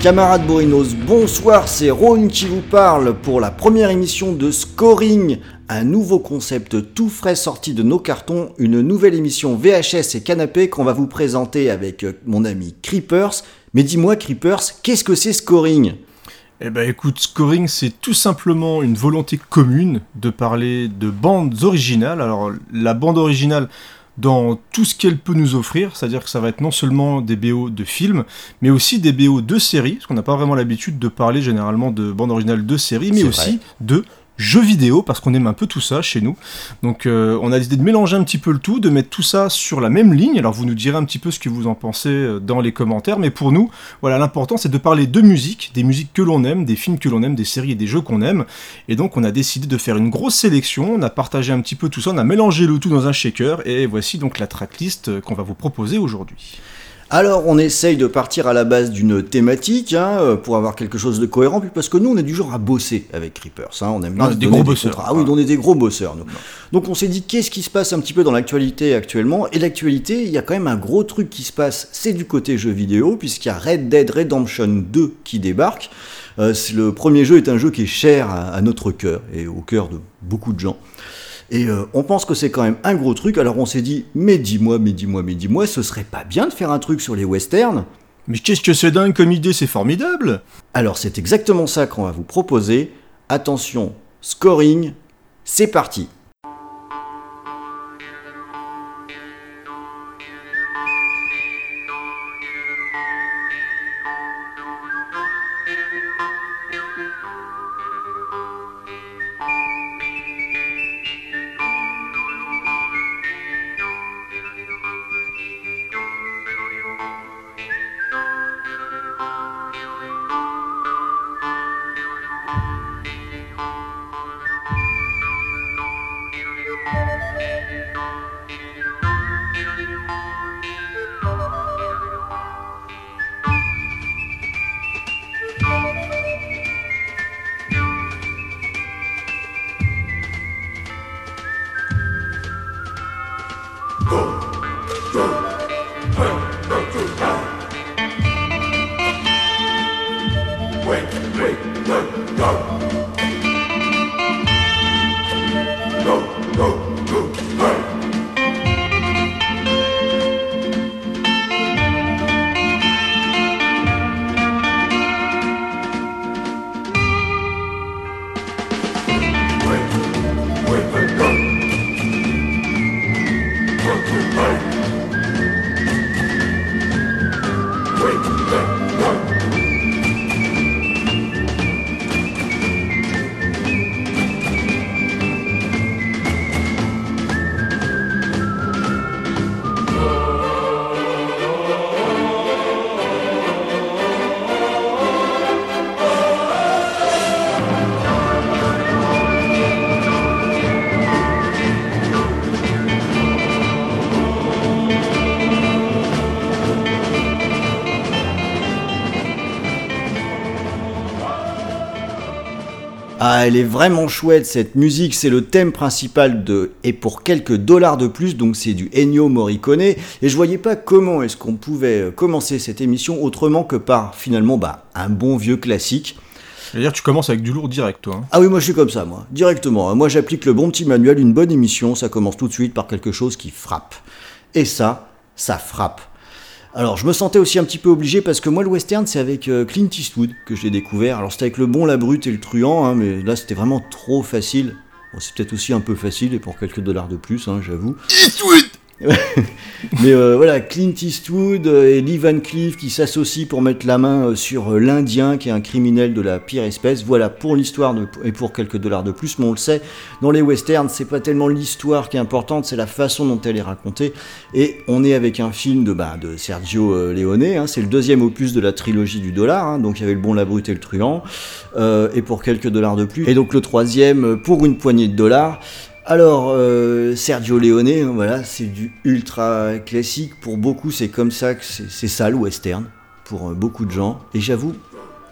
Camarades Borinos, bonsoir, c'est Ron qui vous parle pour la première émission de Scoring, un nouveau concept tout frais sorti de nos cartons, une nouvelle émission VHS et canapé qu'on va vous présenter avec euh, mon ami Creepers. Mais dis-moi Creepers, qu'est-ce que c'est Scoring? Eh ben écoute, Scoring c'est tout simplement une volonté commune de parler de bandes originales. Alors la bande originale dans tout ce qu'elle peut nous offrir, c'est-à-dire que ça va être non seulement des BO de films, mais aussi des BO de séries, parce qu'on n'a pas vraiment l'habitude de parler généralement de bandes originales de séries, mais aussi vrai. de jeux vidéo, parce qu'on aime un peu tout ça chez nous. Donc euh, on a décidé de mélanger un petit peu le tout, de mettre tout ça sur la même ligne, alors vous nous direz un petit peu ce que vous en pensez euh, dans les commentaires, mais pour nous, voilà, l'important c'est de parler de musique, des musiques que l'on aime, des films que l'on aime, des séries et des jeux qu'on aime, et donc on a décidé de faire une grosse sélection, on a partagé un petit peu tout ça, on a mélangé le tout dans un shaker, et voici donc la tracklist euh, qu'on va vous proposer aujourd'hui. Alors on essaye de partir à la base d'une thématique hein, euh, pour avoir quelque chose de cohérent, puis parce que nous on est du genre à bosser avec Creepers, hein, on aime bien Ah, se des gros bosseurs. contrats. Ah oui, on est des gros bosseurs nous. Donc on s'est dit qu'est-ce qui se passe un petit peu dans l'actualité actuellement, et l'actualité, il y a quand même un gros truc qui se passe, c'est du côté jeu vidéo, puisqu'il y a Red Dead Redemption 2 qui débarque. Euh, le premier jeu est un jeu qui est cher à, à notre cœur, et au cœur de beaucoup de gens. Et euh, on pense que c'est quand même un gros truc, alors on s'est dit, mais dis-moi, mais dis-moi, mais dis-moi, ce serait pas bien de faire un truc sur les westerns? Mais qu'est-ce que c'est dingue comme idée, c'est formidable Alors c'est exactement ça qu'on va vous proposer. Attention, scoring, c'est parti. Ah, elle est vraiment chouette cette musique, c'est le thème principal de Et pour quelques dollars de plus, donc c'est du Ennio Morricone. Et je voyais pas comment est-ce qu'on pouvait euh, commencer cette émission autrement que par finalement bah, un bon vieux classique. C'est-à-dire tu commences avec du lourd direct, toi. hein. Ah oui, moi je suis comme ça, moi, directement. Moi j'applique le bon petit manuel, une bonne émission, ça commence tout de suite par quelque chose qui frappe. Et ça, ça frappe. Alors je me sentais aussi un petit peu obligé parce que moi le western c'est avec euh, Clint Eastwood que je l'ai découvert. Alors c'était avec le bon, la brute et le truand, hein, mais là c'était vraiment trop facile. Bon, c'est peut-être aussi un peu facile et pour quelques dollars de plus, hein, j'avoue. Mais euh, voilà, Clint Eastwood euh, et Lee Van Cleef qui s'associent pour mettre la main euh, sur l'Indien qui est un criminel de la pire espèce. Voilà pour l'histoire et pour quelques dollars de plus. Mais on le sait, dans les westerns, c'est pas tellement l'histoire qui est importante, c'est la façon dont elle est racontée. Et on est avec un film de, bah, de Sergio Leone. hein. c'est le deuxième opus de la trilogie du dollar. hein. donc il y avait le bon, la brute et le truand. et pour quelques dollars de plus. Et donc le troisième pour une poignée de dollars. Alors, euh, Sergio Leone, voilà, c'est du ultra classique. Pour beaucoup, c'est comme ça que c'est ça le western, pour euh, beaucoup de gens. Et j'avoue,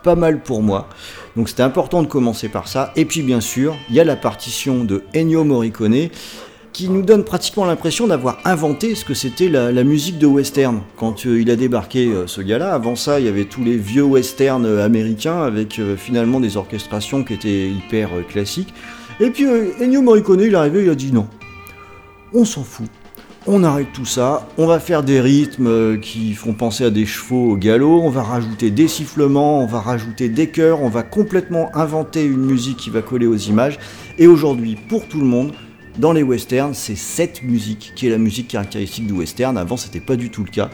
pas mal pour moi. Donc c'était important de commencer par ça. Et puis bien sûr, il y a la partition de Ennio Morricone qui nous donne pratiquement l'impression d'avoir inventé ce que c'était la, musique de western. Quand euh, il a débarqué ce gars-là, avant ça, il y avait tous les vieux westerns américains avec finalement des orchestrations qui étaient hyper classiques. Et puis Ennio Morricone, il est arrivé, il a dit non, on s'en fout. On arrête tout ça, on va faire des rythmes qui font penser à des chevaux au galop, on va rajouter des sifflements, on va rajouter des chœurs, on va complètement inventer une musique qui va coller aux images. Et aujourd'hui, pour tout le monde, dans les westerns, c'est cette musique qui est la musique caractéristique du western. Avant, c'était pas du tout le cas.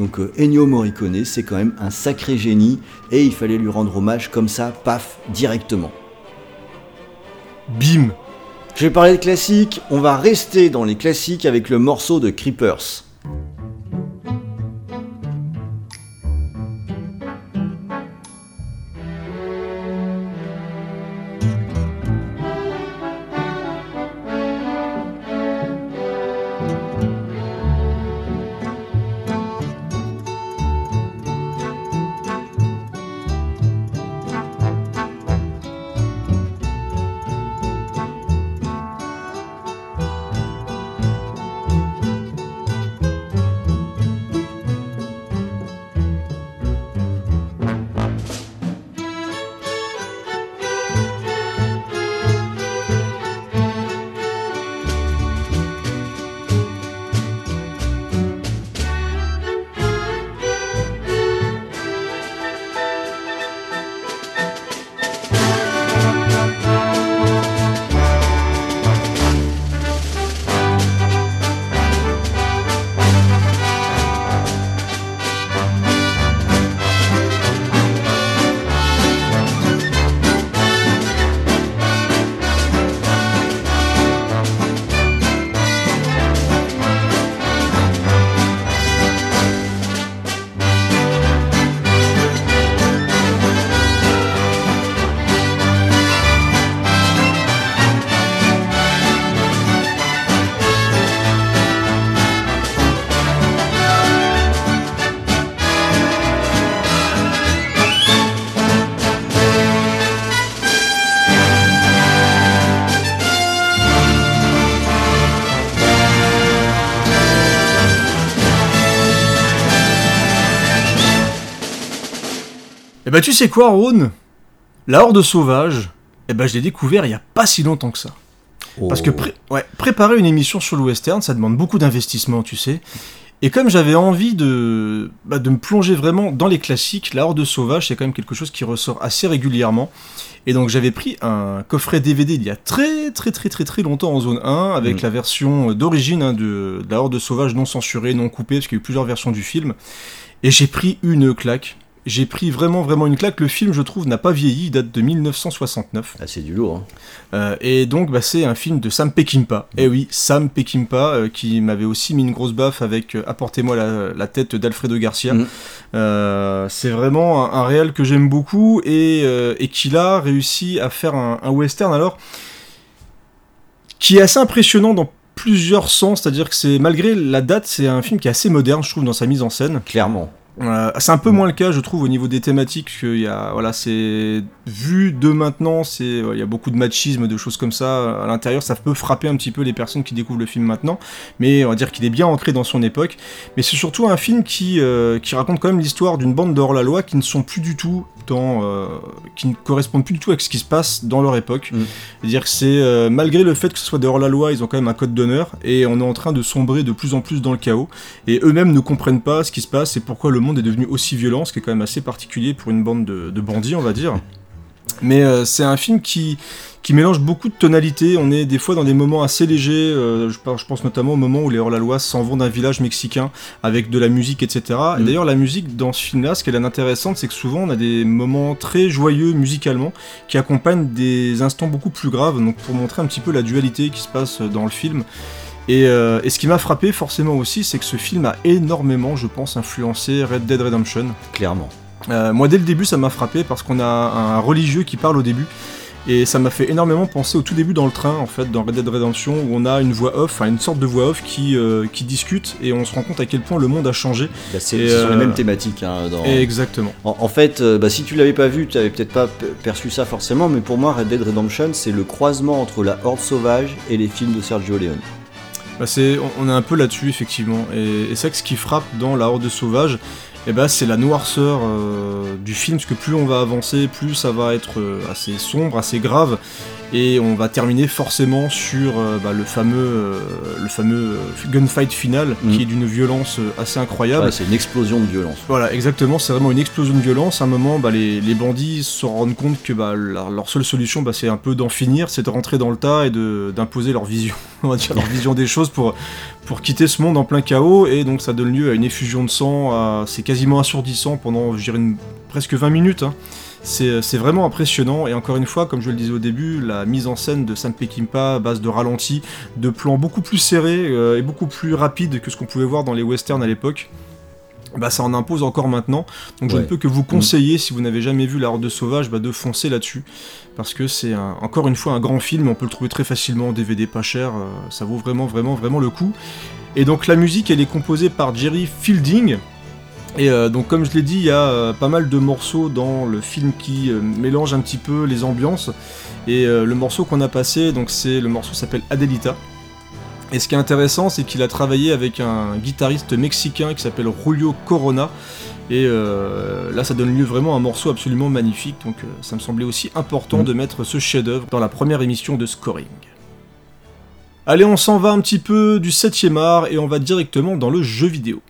Donc euh, Ennio Morricone, c'est quand même un sacré génie et il fallait lui rendre hommage comme ça, paf, directement. Bim Je vais parler de classiques, on va rester dans les classiques avec le morceau de Creepers. Bah tu sais quoi, Rhône? La Horde Sauvage, eh ben, je l'ai découvert il n'y a pas si longtemps que ça. Parce que ouais, préparer une émission sur le western, ça demande beaucoup d'investissement, tu sais. Et comme j'avais envie de, bah, de me plonger vraiment dans les classiques, la Horde Sauvage, c'est quand même quelque chose qui ressort assez régulièrement. Et donc j'avais pris un coffret DVD il y a très très très très très longtemps en zone 1, avec mm. la version d'origine hein, de, de, la Horde Sauvage non censurée, non coupée, parce qu'il y a eu plusieurs versions du film. Et j'ai pris une claque j'ai pris vraiment vraiment une claque. Le film, je trouve, n'a pas vieilli, il date de 1969. Ah, c'est du lourd. Hein. Euh, et donc, bah, c'est un film de Sam Peckinpah. Eh oui, Sam Peckinpah, euh, qui m'avait aussi mis une grosse baffe avec euh, Apportez-moi la, tête d'Alfredo Garcia. Mm. c'est vraiment un, réel que j'aime beaucoup et, et qu'il a réussi à faire un, un western alors qui est assez impressionnant dans plusieurs sens, c'est-à-dire que c'est malgré la date, c'est un film qui est assez moderne, je trouve, dans sa mise en scène. Clairement. Euh, c'est un peu moins le cas, je trouve, au niveau des thématiques. Il voilà, c'est vu de maintenant, c'est, il y a beaucoup de machisme, de choses comme ça à l'intérieur. Ça peut frapper un petit peu les personnes qui découvrent le film maintenant, mais on va dire qu'il est bien ancré dans son époque. Mais c'est surtout un film qui, euh, qui raconte quand même l'histoire d'une bande d'hors la loi qui ne sont plus du tout euh, qui ne correspondent plus du tout avec ce qui se passe dans leur époque. Mm. C'est-à-dire que c'est malgré le fait que ce soit dehors la loi, ils ont quand même un code d'honneur et on est en train de sombrer de plus en plus dans le chaos. Et eux-mêmes ne comprennent pas ce qui se passe et pourquoi le monde est devenu aussi violent, ce qui est quand même assez particulier pour une bande de, bandits, on va dire. Mais euh, c'est un film qui, qui mélange beaucoup de tonalités. On est des fois dans des moments assez légers. Euh, je, pense notamment au moment où les hors-la-loi s'en vont d'un village mexicain avec de la musique, etc. Et mm. d'ailleurs, la musique dans ce film-là, ce qu'elle est intéressante, c'est que souvent on a des moments très joyeux musicalement qui accompagnent des instants beaucoup plus graves. Donc pour montrer un petit peu la dualité qui se passe dans le film. Euh, et, ce qui m'a frappé forcément aussi, c'est que ce film a énormément, je pense, influencé Red Dead Redemption. Clairement. Euh, moi, dès le début, ça m'a frappé parce qu'on a un religieux qui parle au début Et ça m'a fait énormément penser au tout début dans le train, en fait, dans Red Dead Redemption, où on a une voix off, enfin une sorte de voix off qui, euh, qui discute et on se rend compte à quel point le monde a changé. Bah, c'est sont les euh, mêmes thématiques. hein, dans- exactement. En, en fait, euh, bah, si tu l'avais pas vu, tu avais peut-être pas perçu ça forcément, mais pour moi, Red Dead Redemption, c'est le croisement entre la Horde sauvage et les films de Sergio Leone. Bah, c'est, on, on est un peu là-dessus, effectivement. Et, et c'est que ce qui frappe dans La Horde Sauvage, eh ben, c'est la noirceur euh, du film, parce que plus on va avancer, plus ça va être euh, assez sombre, assez grave, et on va terminer forcément sur euh, bah, le fameux, le fameux gunfight final, Mhm. qui est d'une violence assez incroyable. Ouais, c'est une explosion de violence. Voilà, exactement, c'est vraiment une explosion de violence. À un moment, bah, les, les bandits se rendent compte que bah, leur, leur seule solution, bah, c'est un peu d'en finir, c'est de rentrer dans le tas et d'imposer leur vision, on va dire, leur vision des choses pour, pour quitter ce monde en plein chaos. Et donc, ça donne lieu à une effusion de sang. C'est quasiment assourdissant pendant, presque 20 minutes. hein. C'est vraiment impressionnant. Et encore une fois, comme je le disais au début, la mise en scène de Sam Peckinpah base de ralenti, de plans beaucoup plus serrés euh, et beaucoup plus rapides que ce qu'on pouvait voir dans les westerns à l'époque. Bah, ça en impose encore maintenant. Donc je Ouais. ne peux que vous conseiller, si vous n'avez jamais vu La Horde Sauvage, bah, de foncer là-dessus. Parce que c'est un- encore une fois un grand film, on peut le trouver très facilement en DVD pas cher, euh, ça vaut vraiment, vraiment, vraiment le coup. Et donc la musique, elle est composée par Jerry Fielding. Et euh, donc comme je l'ai dit, il y a euh, pas mal de morceaux dans le film qui mélangent un petit peu les ambiances. Et le morceau qu'on a passé, donc c'est le morceau s'appelle Adelita. Et ce qui est intéressant, c'est qu'il a travaillé avec un guitariste mexicain qui s'appelle Julio Corona. Et euh, là, ça donne lieu vraiment à un morceau absolument magnifique. Donc, euh, ça me semblait aussi important Mhm. de mettre ce chef-d'œuvre dans la première émission de Scoring. Allez, on s'en va un petit peu du 7ème art et on va directement dans le jeu vidéo.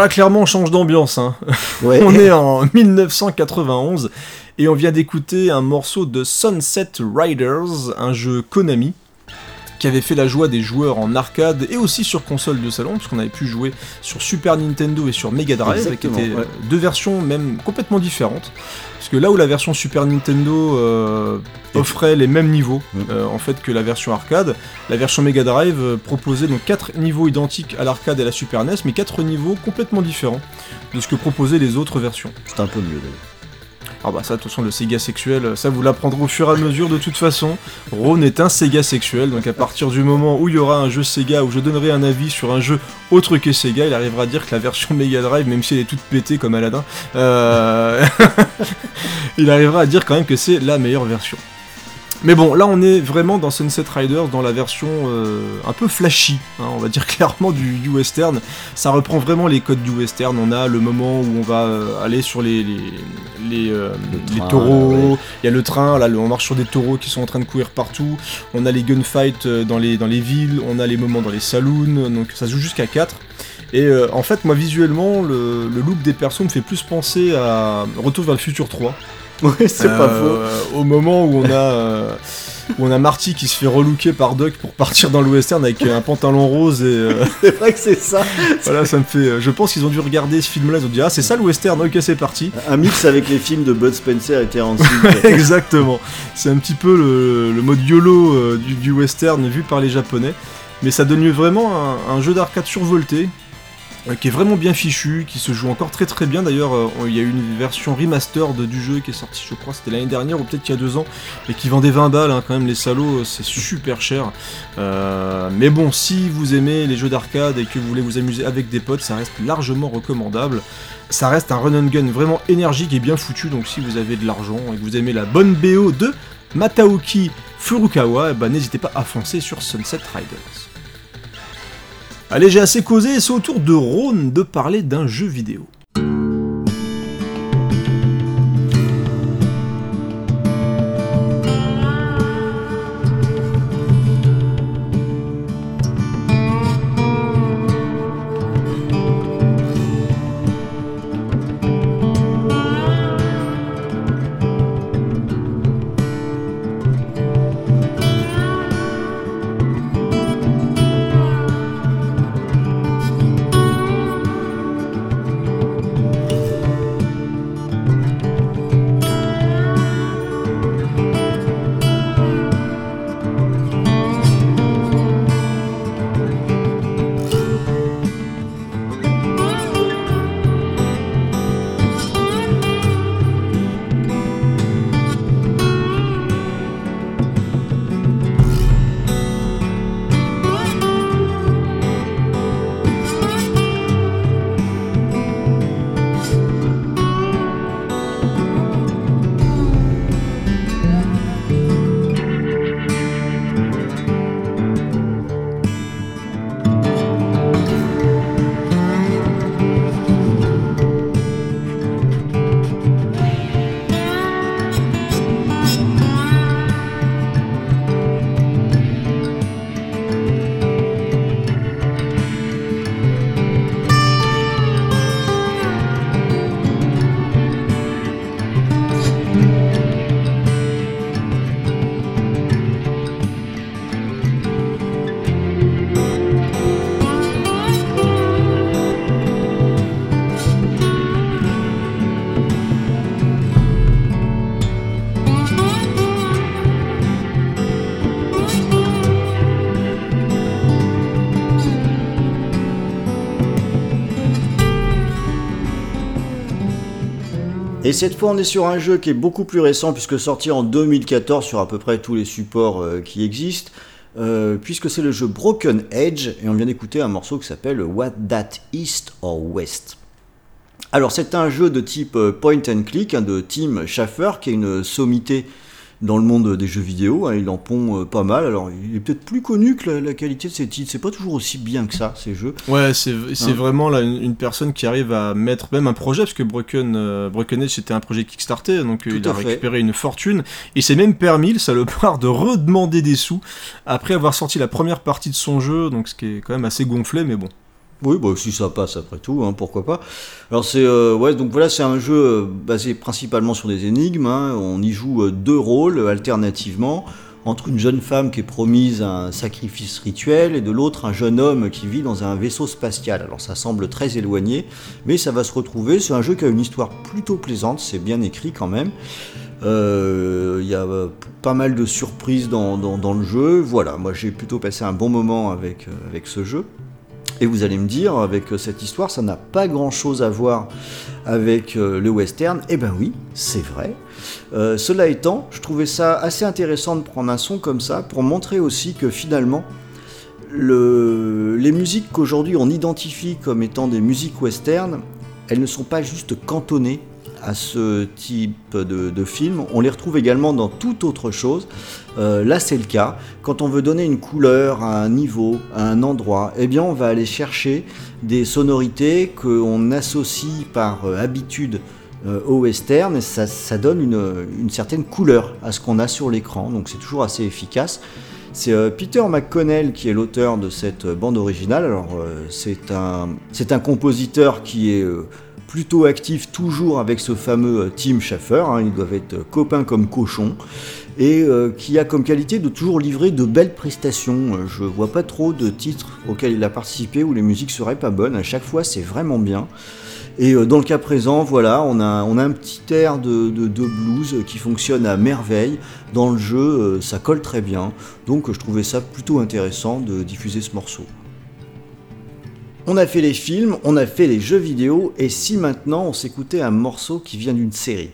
Là, clairement, on change d'ambiance. Hein. Ouais. On est en 1991 et on vient d'écouter un morceau de Sunset Riders, un jeu Konami qui avait fait la joie des joueurs en arcade et aussi sur console de salon, puisqu'on avait pu jouer sur Super Nintendo et sur Mega Drive, qui étaient ouais. euh, deux versions même complètement différentes. Parce que là où la version Super Nintendo euh, offrait les mêmes niveaux euh, en fait que la version arcade, la version Mega Drive euh, proposait donc quatre niveaux identiques à l'arcade et à la Super NES, mais quatre niveaux complètement différents de ce que proposaient les autres versions. C'est un peu mieux d'ailleurs. Ah bah ça, de toute façon, le Sega sexuel, ça vous l'apprendrez au fur et à mesure de toute façon. Ron est un Sega sexuel, donc à partir du moment où il y aura un jeu Sega, où je donnerai un avis sur un jeu autre que Sega, il arrivera à dire que la version Mega Drive, même si elle est toute pétée comme Aladdin, euh, il arrivera à dire quand même que c'est la meilleure version. Mais bon, là on est vraiment dans Sunset Riders, dans la version euh, un peu flashy, hein, on va dire clairement du, du western. Ça reprend vraiment les codes du western. On a le moment où on va euh, aller sur les, les, les, euh, Le les taureaux, ouais. il y a le train, là on marche sur des taureaux qui sont en train de courir partout. On a les gunfights euh, dans les, dans les villes, on a les moments dans les saloons, donc ça se joue jusqu'à 4. Et euh, en fait, moi visuellement, le, le look des persos me fait plus penser à Retour vers le futur 3. Ouais, c'est pas faux. Euh, Au moment où on a, euh, où on a Marty qui se fait relooker par Doc pour partir dans le western avec un pantalon rose et euh, C'est vrai que c'est ça. voilà, ça me fait. euh, Je pense qu'ils ont dû regarder ce film-là, ils ont dit ah c'est ça le western, ok c'est parti. Un mix avec les films de Bud Spencer et Terence Hill. Exactement. C'est un petit peu le, le mode YOLO euh, du, du western vu par les japonais. Mais ça donne lieu vraiment à un, un jeu d'arcade survolté, euh, qui est vraiment bien fichu, qui se joue encore très très bien. D'ailleurs, euh, il y a eu une version remastered du jeu qui est sortie, je crois, c'était l'année dernière ou peut-être il y a deux ans, et qui vendait 20 balles, hein, quand même, les salauds, euh, c'est super cher. Euh, mais bon, si vous aimez les jeux d'arcade et que vous voulez vous amuser avec des potes, ça reste largement recommandable. Ça reste un run and gun vraiment énergique et bien foutu, donc si vous avez de l'argent et que vous aimez la bonne BO de Mataoki Furukawa, eh ben, n'hésitez pas à foncer sur Sunset Riders. Allez, j'ai assez causé, c'est au tour de Rhône de parler d'un jeu vidéo. Et cette fois, on est sur un jeu qui est beaucoup plus récent, puisque sorti en 2014 sur à peu près tous les supports euh, qui existent, euh, puisque c'est le jeu Broken Edge, et on vient d'écouter un morceau qui s'appelle What That East or West. Alors, c'est un jeu de type euh, point and click hein, de Tim Schafer, qui est une sommité dans le monde des jeux vidéo. hein, il en pond euh, pas mal. Alors, il est peut-être plus connu que la, la qualité de ses titres. C'est pas toujours aussi bien que ça, ces jeux. Ouais, c'est c'est Hein. vraiment là, une, une personne qui arrive à mettre même un projet, parce que Broken, euh, Broken Edge c'était un projet Kickstarter, donc euh, il a fait. récupéré une fortune, et s'est même permis, le salopard, de redemander des sous après avoir sorti la première partie de son jeu, donc ce qui est quand même assez gonflé, mais bon. Oui, bah, si ça passe après tout, hein, pourquoi pas. Alors c'est euh, ouais, donc voilà, c'est un jeu euh, basé principalement sur des énigmes. hein. On y joue euh, deux rôles alternativement entre une jeune femme qui est promise un sacrifice rituel et de l'autre un jeune homme qui vit dans un vaisseau spatial. Alors ça semble très éloigné, mais ça va se retrouver. C'est un jeu qui a une histoire plutôt plaisante, c'est bien écrit quand même. Euh, Il y a pas mal de surprises dans, le jeu. Voilà, moi j'ai plutôt passé un bon moment avec ce jeu. Et vous allez me dire, avec euh, cette histoire, ça n'a pas grand-chose à voir avec euh, le western. Eh ben oui, c'est vrai. Euh, cela étant, je trouvais ça assez intéressant de prendre un son comme ça pour montrer aussi que finalement, le- les musiques qu'aujourd'hui on identifie comme étant des musiques western, elles ne sont pas juste cantonnées à ce type de, film. On les retrouve également dans toute autre chose. Euh, là, c'est le cas. Quand on veut donner une couleur à un niveau, à un endroit, eh bien, on va aller chercher des sonorités qu'on associe par euh, habitude euh, au western et ça, donne une, certaine couleur à ce qu'on a sur l'écran. Donc, c'est toujours assez efficace. C'est Peter McConnell qui est l'auteur de cette bande originale. Alors, c'est un, un compositeur qui est plutôt actif toujours avec ce fameux euh, Tim Schafer, hein, ils doivent être copains comme cochons, et euh, qui a comme qualité de toujours livrer de belles prestations. Euh, Je vois pas trop de titres auxquels il a participé où les musiques seraient pas bonnes, à chaque fois c'est vraiment bien. Et euh, dans le cas présent, voilà, on a, un petit air de, de- blues qui fonctionne à merveille. Dans le jeu, euh, ça colle très bien. Donc euh, je trouvais ça plutôt intéressant de diffuser ce morceau. On a fait les films, on a fait les jeux vidéo, et si maintenant on s'écoutait un morceau qui vient d'une série?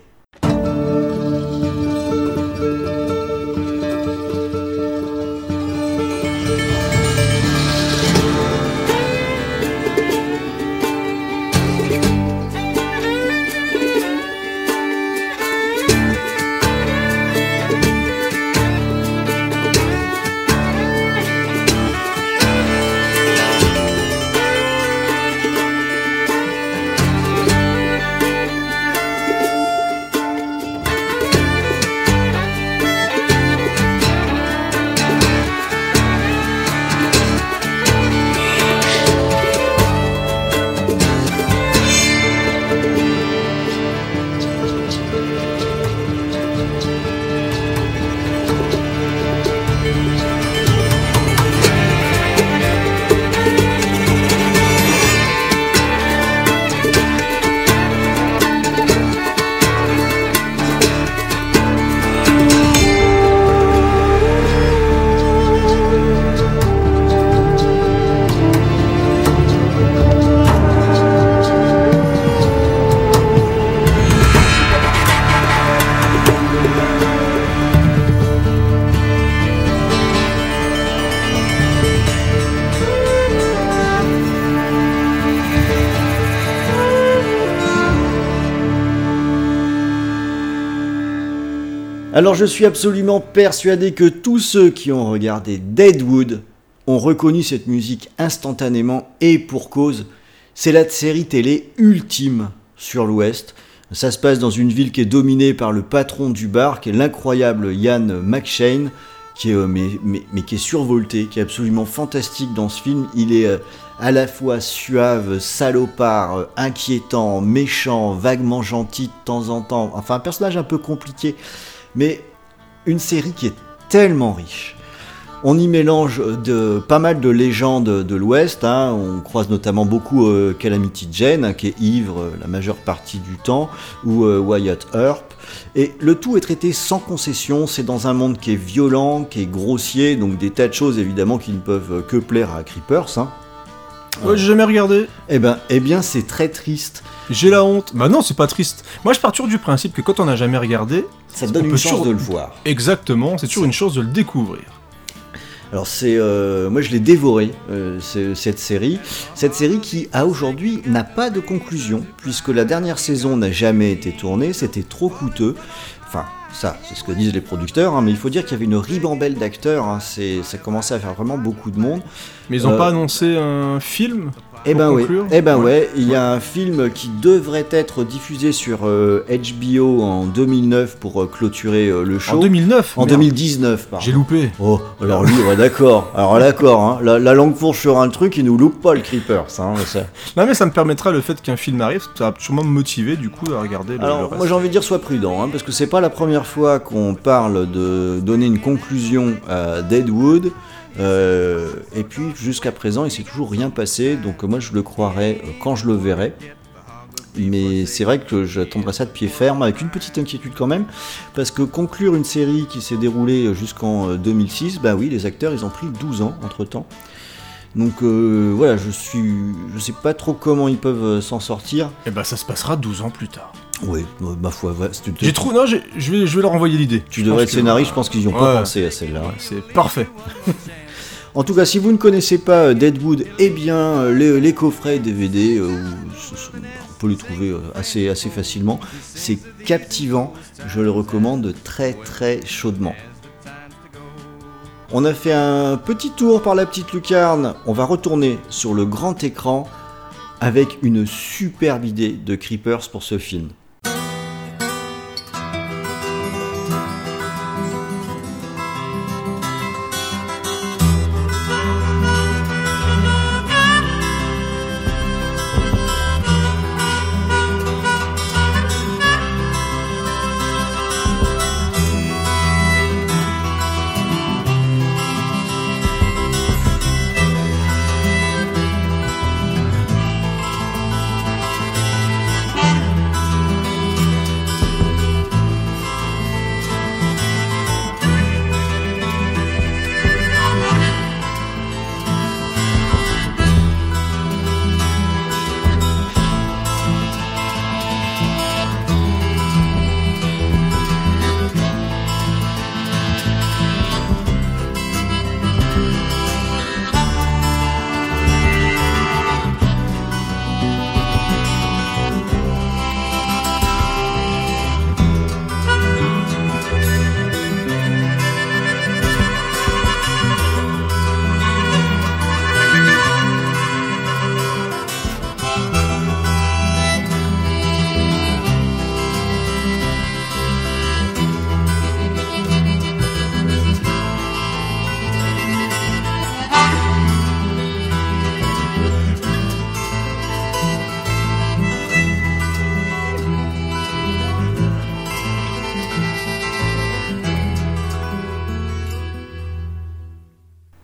Alors je suis absolument persuadé que tous ceux qui ont regardé Deadwood ont reconnu cette musique instantanément et pour cause. C'est la série télé ultime sur l'Ouest. Ça se passe dans une ville qui est dominée par le patron du bar, qui est l'incroyable Ian McShane, qui est, euh, mais, qui est survolté, qui est absolument fantastique dans ce film. Il est euh, à la fois suave, salopard, euh, inquiétant, méchant, vaguement gentil de temps en temps. Enfin, un personnage un peu compliqué, mais une série qui est tellement riche. On y mélange pas mal de légendes de l'Ouest. hein. On croise notamment beaucoup euh, Calamity Jane, hein, qui est ivre euh, la majeure partie du temps, ou euh, Wyatt Earp. Et le tout est traité sans concession. C'est dans un monde qui est violent, qui est grossier, donc des tas de choses évidemment qui ne peuvent que plaire à Creepers. Hein. Ouais, j'ai jamais regardé. Eh ben, eh bien, c'est très triste. J'ai la honte. Bah non, c'est pas triste. Moi, je pars toujours du principe que quand on n'a jamais regardé, Ça te donne une chance de le voir. exactement, c'est toujours une chance de le découvrir. Alors c'est, euh, moi je l'ai dévoré euh, ce- cette série, cette série qui à aujourd'hui n'a pas de conclusion puisque la dernière saison n'a jamais été tournée, c'était trop coûteux. Enfin ça, c'est ce que disent les producteurs, hein, mais il faut dire qu'il y avait une ribambelle d'acteurs, hein, c'est, ça commençait à faire vraiment beaucoup de monde. Mais ils ont Euh, pas annoncé un film? Eh ben oui, conclure eh ben Ouais. ouais, il y a un film qui devrait être diffusé sur euh, HBO en 2009 pour euh, clôturer euh, le show. en 2009 En merde. 2019, pardon. J'ai loupé. Oh, alors lui, ouais, d'accord. Alors d'accord, hein, la, la langue fourche sur un truc, il nous loupe pas le Creepers. Hein, ça. Non mais ça me permettra le fait qu'un film arrive, ça va sûrement me motiver du coup à regarder le, le Alors reste. moi j'ai envie de dire sois prudent, hein, parce que c'est pas la première fois qu'on parle de donner une conclusion à Deadwood. Euh, et puis jusqu'à présent, il s'est toujours rien passé, donc euh, moi je le croirai euh, quand je le verrai. Mais c'est vrai que j'attendrai ça de pied ferme, avec une petite inquiétude quand même, parce que conclure une série qui s'est déroulée jusqu'en euh, 2006, bah oui, les acteurs ils ont pris 12 ans entre temps. Donc euh, voilà, je suis, je sais pas trop comment ils peuvent euh, s'en sortir. Et bah ça se passera 12 ans plus tard. Oui, euh, ma foi, ouais, c'est une- J'ai trop non, je vais je vais leur envoyer l'idée. Tu Je devrais être scénariste, je pense qu'ils n'y ont pas pensé à celle-là. Ouais, c'est parfait. En tout cas, si vous ne connaissez pas euh, Deadwood, eh bien, euh, les, coffrets DVD, euh, on peut les trouver assez, assez facilement. C'est captivant, je le recommande très très chaudement. On a fait un petit tour par la petite lucarne, on va retourner sur le grand écran avec une superbe idée de Creepers pour ce film.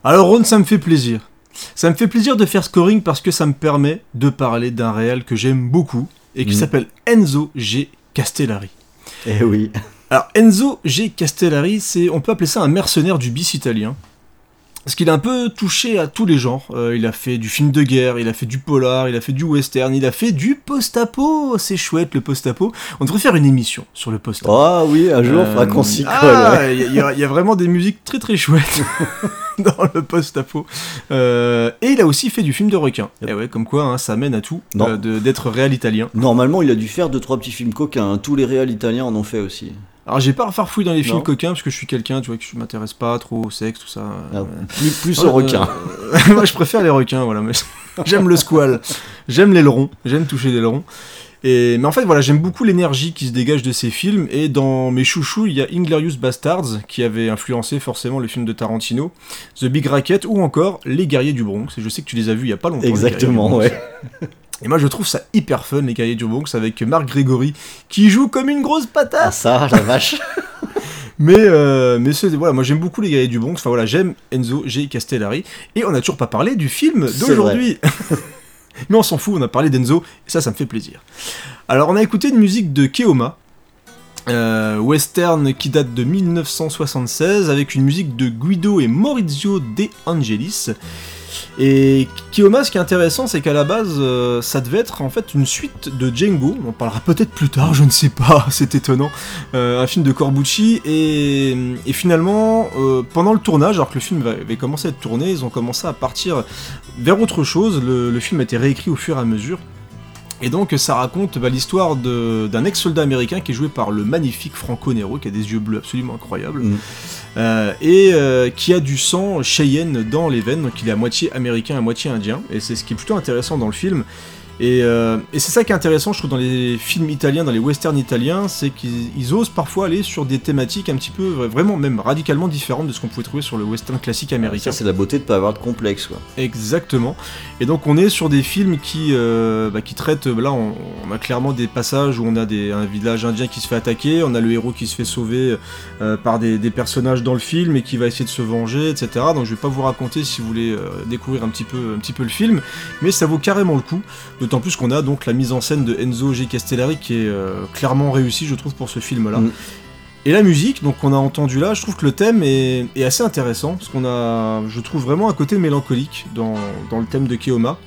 Alors Ron, ça me fait plaisir. Ça me fait plaisir de faire scoring parce que ça me permet de parler d'un réel que j'aime beaucoup et qui Mm. s'appelle Enzo G. Castellari. Eh oui. Alors Enzo G. Castellari, c'est, on peut appeler ça un mercenaire du bis italien. Parce qu'il a un peu touché à tous les genres. Euh, il a fait du film de guerre, il a fait du polar, il a fait du western, il a fait du post-apo. C'est chouette le post-apo. On devrait faire une émission sur le post-apo. Ah oui, un jour, Euh, qu'on s'y colle. ah, ouais. Il y, a- y y vraiment des musiques très très chouettes dans le post-apo. Euh, et il a aussi fait du film de requin. Yep. Et ouais, comme quoi, hein, ça mène à tout euh, d'être réel italien. Normalement, il a dû faire deux trois petits films coquins. hein. Tous les réals italiens en ont fait aussi. Alors j'ai pas farfouillé dans les films Non. coquins parce que je suis quelqu'un, tu vois, que je m'intéresse pas trop au sexe, tout ça. Ah, Euh, plus plus ouais, au requin. euh, Moi je préfère les requins, voilà. mais j'aime le squal, j'aime l'aileron, j'aime toucher l'aileron. Et, mais en fait, voilà, j'aime beaucoup l'énergie qui se dégage de ces films. Et dans mes chouchous, il y a Inglorious Bastards, qui avait influencé forcément le film de Tarantino, The Big Racket, ou encore Les Guerriers du Bronx. Et je sais que tu les as vus il y a pas longtemps. Exactement, ouais. Et moi, je trouve ça hyper fun, Les Guerriers du Bronx, avec Marc Grégory, qui joue comme une grosse Ah patate. ça, la vache. Mais, euh, mais c'est- voilà, moi j'aime beaucoup les guerriers du Bronx. Enfin voilà, j'aime Enzo G. Castellari. Et on n'a toujours pas parlé du film d'aujourd'hui. mais on s'en fout, on a parlé d'Enzo. Et ça, ça me fait plaisir. Alors, on a écouté une musique de Keoma. euh, western qui date de 1976 avec une musique de Guido et Maurizio De Angelis. Et Keoma, ce qui est intéressant, c'est qu'à la base, euh, ça devait être en fait une suite de Django. On parlera peut-être plus tard, je ne sais pas, c'est étonnant. Euh, un film de Corbucci. Et, finalement, euh, pendant le tournage, alors que le film va- avait commencé à être tourné, ils ont commencé à partir vers autre chose. Le film a été réécrit au fur et à mesure. Et donc ça raconte bah, l'histoire d'un ex-soldat américain qui est joué par le magnifique Franco Nero, qui a des yeux bleus absolument incroyables, Mm. euh, et euh, qui a du sang Cheyenne dans les veines, donc il est à moitié américain, à moitié indien, et c'est ce qui est plutôt intéressant dans le film. Et, euh, et c'est ça qui est intéressant, je trouve, dans les films italiens, dans les westerns italiens, c'est qu'ils ils osent parfois aller sur des thématiques un petit peu, vraiment même radicalement différentes de ce qu'on pouvait trouver sur le western classique américain. Ça, c'est la beauté de pas avoir de complexe, quoi. Exactement. Et donc on est sur des films qui, euh, bah, qui traitent, là on, on a clairement des passages où on a des, un village indien qui se fait attaquer, on a le héros qui se fait sauver euh, par des, des personnages dans le film et qui va essayer de se venger, etc. Donc je vais pas vous raconter si vous voulez découvrir un petit, peu, un petit peu le film, mais ça vaut carrément le coup, d'autant plus qu'on a donc la mise en scène de Enzo G. Castellari qui est euh, clairement réussie je trouve pour ce film-là. Mm. Et la musique, donc qu'on a entendu là, je trouve que le thème est, est assez intéressant, parce qu'on a, je trouve vraiment un côté mélancolique dans, dans le thème de Keoma.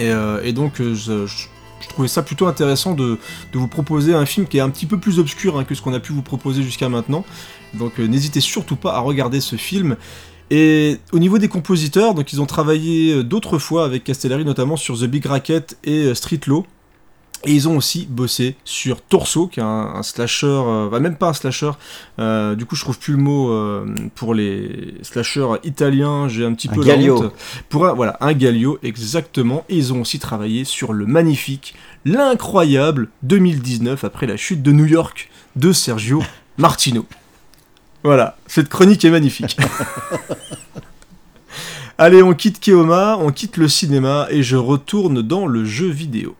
Et, euh, et donc euh, je, je- je trouvais ça plutôt intéressant de, de vous proposer un film qui est un petit peu plus obscur hein, que ce qu'on a pu vous proposer jusqu'à maintenant. Donc euh, n'hésitez surtout pas à regarder ce film. Et au niveau des compositeurs, donc ils ont travaillé euh, d'autres fois avec Castellari, notamment sur The Big Racket et euh, Street Law. Et ils ont aussi bossé sur Torso, qui est un, un slasher, euh, bah, même pas un slasher, euh, du coup je trouve plus le mot euh, pour les slashers italiens, j'ai un petit Un peu la Galio. honte. Pour un, voilà, un Galio, exactement. Et ils ont aussi travaillé sur le magnifique, l'incroyable 2019, après la chute de New York, de Sergio Martino. Voilà, cette chronique est magnifique. Allez, on quitte Keoma, on quitte le cinéma et je retourne dans le jeu vidéo.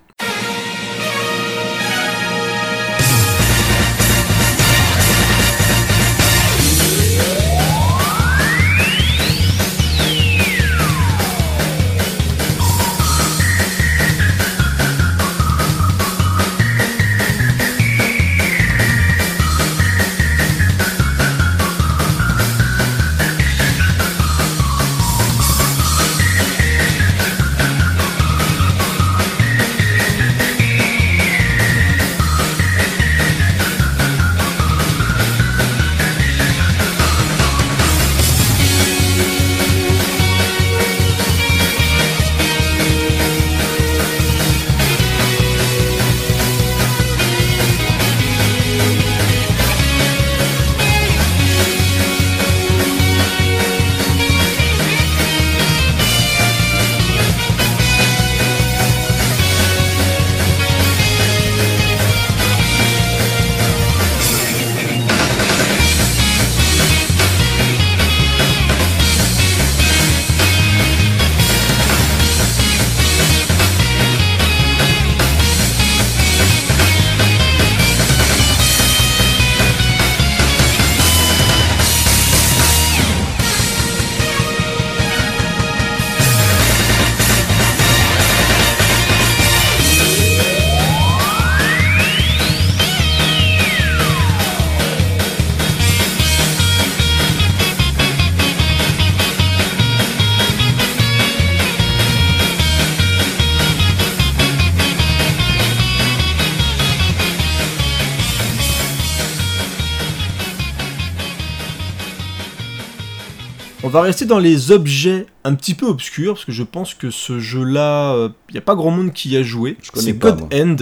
Rester dans les objets un petit peu obscurs, parce que je pense que ce jeu-là, il n'y a pas grand monde qui y a joué. connais C'est God moi. End.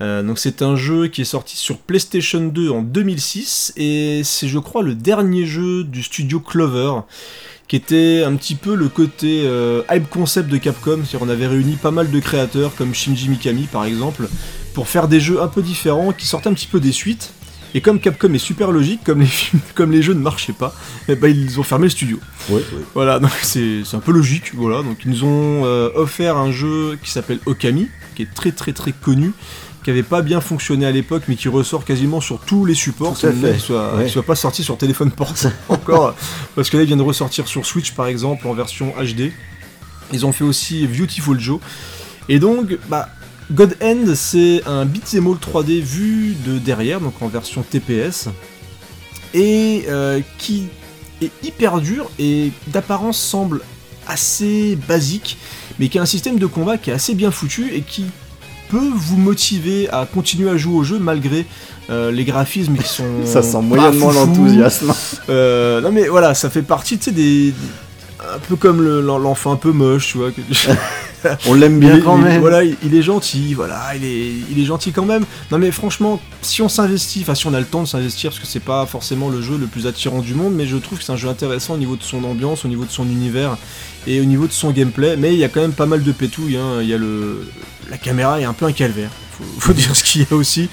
Euh, donc c'est un jeu qui est sorti sur PlayStation 2 en 2006 et c'est je crois le dernier jeu du studio Clover qui était un petit peu le côté euh, hype concept de Capcom, c'est-à-dire on avait réuni pas mal de créateurs comme Shinji Mikami par exemple pour faire des jeux un peu différents qui sortaient un petit peu des suites. Et comme Capcom est super logique, comme les, films, comme les jeux ne marchaient pas, eh ben ils ont fermé le studio. Ouais, ouais. Voilà, donc c'est un peu logique, voilà. Donc ils nous ont euh, offert un jeu qui s'appelle Okami, qui est très très très connu, qui avait pas bien fonctionné à l'époque, mais qui ressort quasiment sur tous les supports. Qu'il soit, ouais. qu'il soit pas sorti sur téléphone portable encore, parce que là ils viennent de ressortir sur Switch par exemple en version HD. Ils ont fait aussi Beautiful Joe. Et donc, bah, God End, c'est un beat'em all 3D vu de derrière, donc en version TPS, et euh, qui est hyper dur et d'apparence semble assez basique, mais qui a un système de combat qui est assez bien foutu et qui peut vous motiver à continuer à jouer au jeu malgré euh, les graphismes qui sont Ça sent moyennement l'enthousiasme. Euh, non mais voilà, ça fait partie, tu sais, des... Un peu comme le- l'enfant un peu moche, tu vois. que- On l'aime bien il quand il- même. Voilà, il, il est gentil, voilà, il est, il est gentil quand même. Non mais franchement, si on s'investit, enfin si on a le temps de s'investir, parce que c'est pas forcément le jeu le plus attirant du monde, mais je trouve que c'est un jeu intéressant au niveau de son ambiance, au niveau de son univers et au niveau de son gameplay. Mais il y a quand même pas mal de pétouilles. hein. Il y a le, la caméra est un peu un calvaire. Faut, faut dire ce qu'il y a aussi.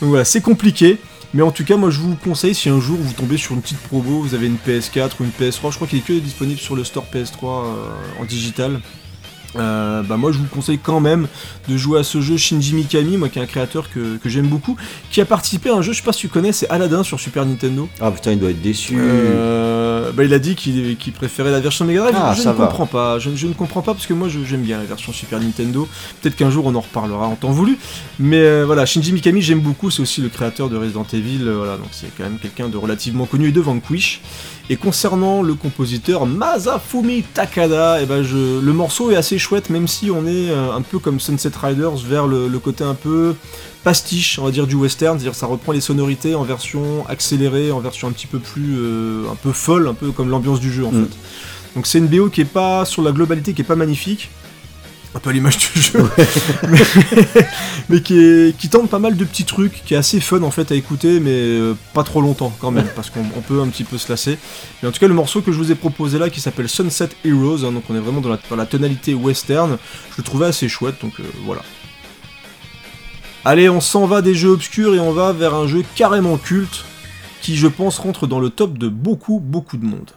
Donc voilà, c'est compliqué. Mais en tout cas, moi je vous conseille si un jour vous tombez sur une petite promo, vous avez une PS4 ou une PS3, je crois qu'il est que disponible sur le store PS3 euh, en digital. Euh, bah moi je vous conseille quand même de jouer à ce jeu Shinji Mikami, moi qui est un créateur que, que j'aime beaucoup, qui a participé à un jeu, je sais pas si tu connais, c'est Aladdin sur Super Nintendo. Ah putain, il doit être déçu. Euh, bah il a dit qu'il préférait la version Mega Drive. Ah, je ne va. comprends pas, je, je ne comprends pas parce que moi j'aime bien la version Super Nintendo. Peut-être qu'un jour on en reparlera en temps voulu. Mais euh, voilà, Shinji Mikami j'aime beaucoup, c'est aussi le créateur de Resident Evil, euh, voilà, donc c'est quand même quelqu'un de relativement connu et de Vanquish. Et concernant le compositeur Masafumi Takada, eh ben je, le morceau est assez chouette, même si on est euh, un peu comme Sunset Riders vers le, le côté un peu pastiche, on va dire, du western, c'est-à-dire ça reprend les sonorités en version accélérée, en version un petit peu plus, euh, un peu folle, un peu comme l'ambiance du jeu en Mm. fait. Donc c'est une BO qui est pas, sur la globalité, qui est pas magnifique, un peu à l'image du jeu, mais, mais qui, est, qui tente pas mal de petits trucs, qui est assez fun en fait à écouter, mais euh, pas trop longtemps quand même, parce qu'on on peut un petit peu se lasser. Mais en tout cas, le morceau que je vous ai proposé là, qui s'appelle Sunset Heroes, hein, donc on est vraiment dans la, dans la tonalité western, je le trouvais assez chouette, donc euh, voilà. Allez, on s'en va des jeux obscurs et on va vers un jeu carrément culte, qui je pense rentre dans le top de beaucoup, beaucoup de monde.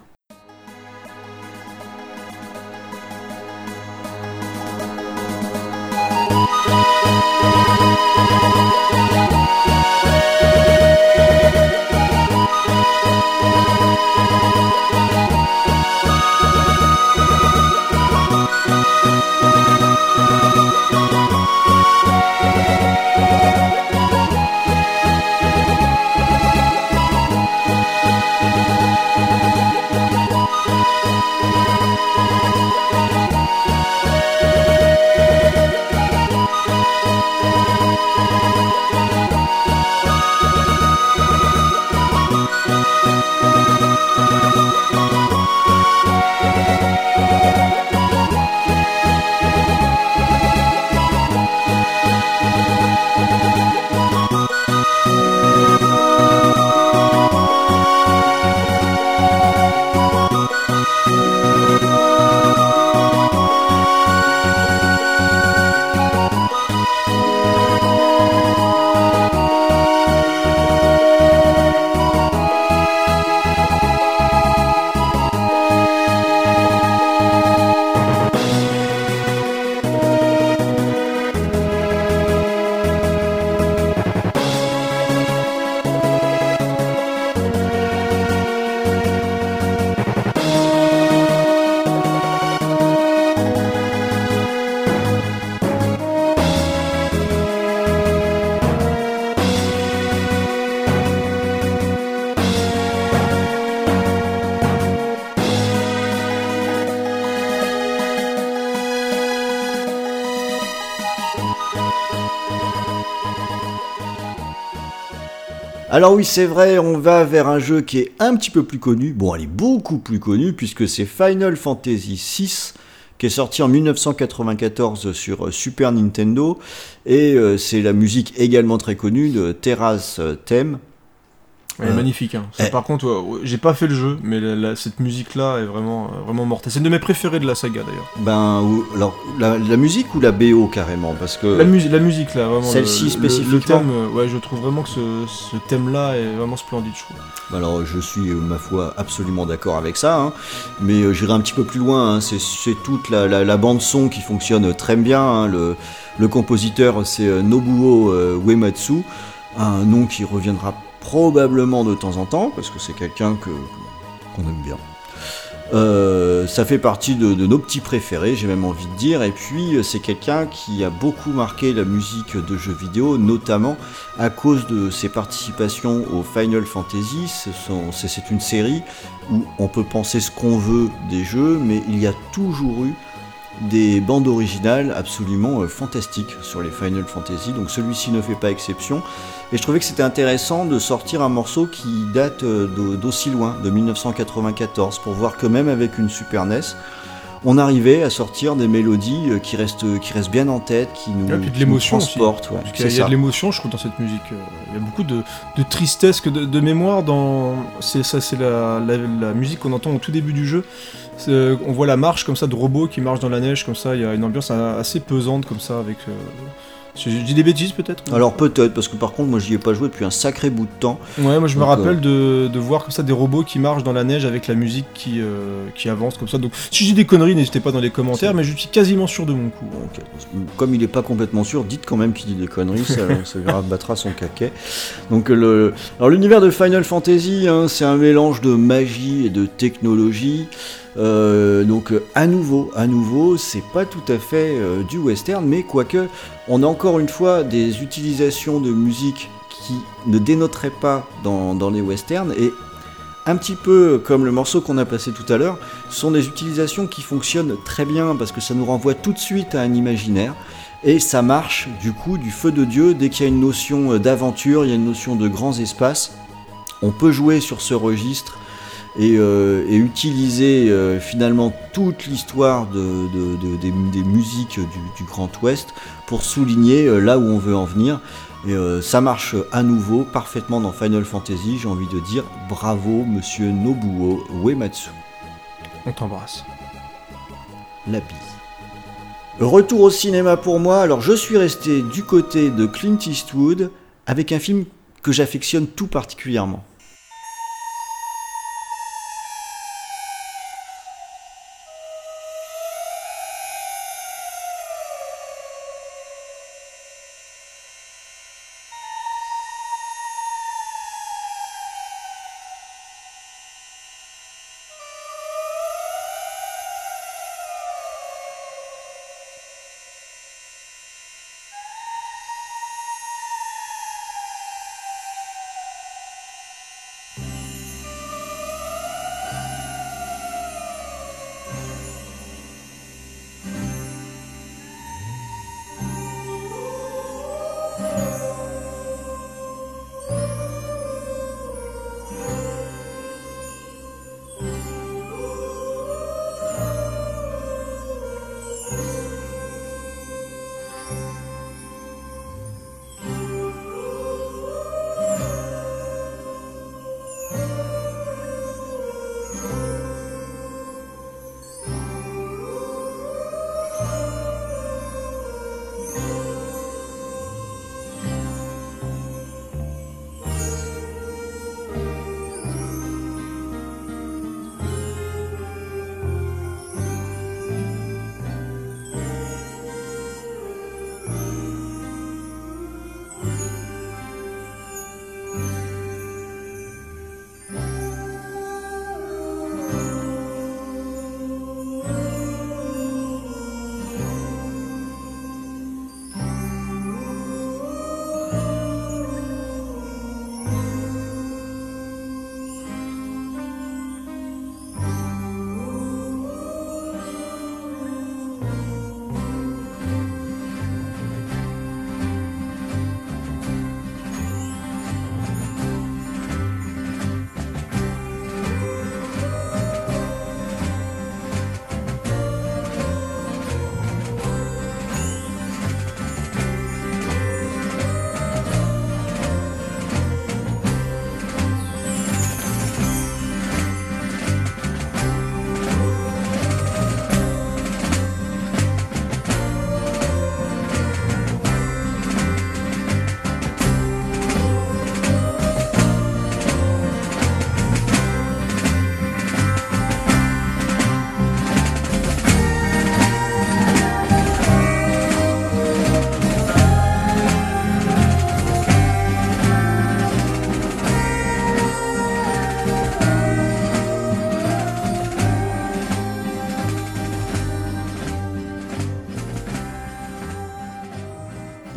Alors oui, c'est vrai, on va vers un jeu qui est un petit peu plus connu. Bon, elle est beaucoup plus connue puisque c'est Final Fantasy VI qui est sorti en 1994 sur euh, Super Nintendo et euh, c'est la musique également très connue de Terrace Theme elle est Euh, magnifique. Hein. Ça, eh. Par contre, ouais, j'ai pas fait le jeu, mais la- la- cette musique-là est vraiment, euh, vraiment mortelle. C'est une de mes préférées de la saga d'ailleurs. Ben, ou- alors, la, la musique ou la BO carrément Parce que. La, mus- la musique là, vraiment. Celle-ci le- le- spécifiquement Le thème, euh, ouais, je trouve vraiment que ce, ce thème-là est vraiment splendide, je trouve. Alors, je suis, euh, ma foi, absolument d'accord avec ça. hein. Mais j'irai un petit peu plus loin. hein. C'est, toute la, bande-son qui fonctionne très bien. Le, le compositeur, c'est Nobuo Uematsu. Un nom qui reviendra probablement de temps en temps, parce que c'est quelqu'un que, qu'on aime bien. Euh, ça fait partie de, nos petits préférés, j'ai même envie de dire. Et puis, euh, c'est quelqu'un qui a beaucoup marqué la musique de jeux vidéo, notamment à cause de ses participations au Final Fantasy. C'est une série où on peut penser ce qu'on veut des jeux, mais il y a toujours eu des bandes originales absolument euh, fantastiques sur les Final Fantasy. Donc celui-ci ne fait pas exception. Et je trouvais que c'était intéressant de sortir un morceau qui date euh, d'au- d'aussi loin, de 1994, pour voir que même avec une Super NES, on arrivait à sortir des mélodies euh, qui restent, qui restent bien en tête, qui nous, puis de qui nous transportent. ouais, il y a ça. de l'émotion, je trouve, dans cette musique. Il y a beaucoup de, de tristesse, que de, de mémoire dans. C'est ça, c'est la, la, la musique qu'on entend au tout début du jeu. Euh, On voit la marche comme ça de robots qui marchent dans la neige, comme ça. Il y a une ambiance assez pesante comme ça avec. euh, Je dis des bêtises peut-être Alors peut-être, parce que par contre, moi j'y ai pas joué depuis un sacré bout de temps. Ouais, moi je me rappelle de, de voir comme ça des robots qui marchent dans la neige avec la musique qui, euh, qui avance comme ça. Donc si je dis des conneries, n'hésitez pas dans les commentaires, mais je suis quasiment sûr de mon coup. Donc, comme il est pas complètement sûr, dites quand même qu'il dit des conneries, ça, ça lui rabattra son caquet. Donc le, alors l'univers de Final Fantasy, hein, c'est un mélange de magie et de technologie. Euh, donc à nouveau, à nouveau, c'est pas tout à fait euh, du western, mais quoique, on a encore une fois des utilisations de musique qui ne dénoteraient pas dans, les westerns et un petit peu comme le morceau qu'on a passé tout à l'heure, sont des utilisations qui fonctionnent très bien parce que ça nous renvoie tout de suite à un imaginaire. Et ça marche du coup du feu de Dieu dès qu'il y a une notion euh, d'aventure, il y a une notion de grands espaces. On peut jouer sur ce registre et, euh, et utiliser euh, finalement toute l'histoire de, de- de- des, des musiques du, du Grand Ouest pour souligner euh, là où on veut en venir. Et ça marche à nouveau parfaitement dans Final Fantasy. J'ai envie de dire bravo, monsieur Nobuo Uematsu. On t'embrasse. La bise. Retour au cinéma pour moi. Alors, je suis resté du côté de Clint Eastwood avec un film que j'affectionne tout particulièrement.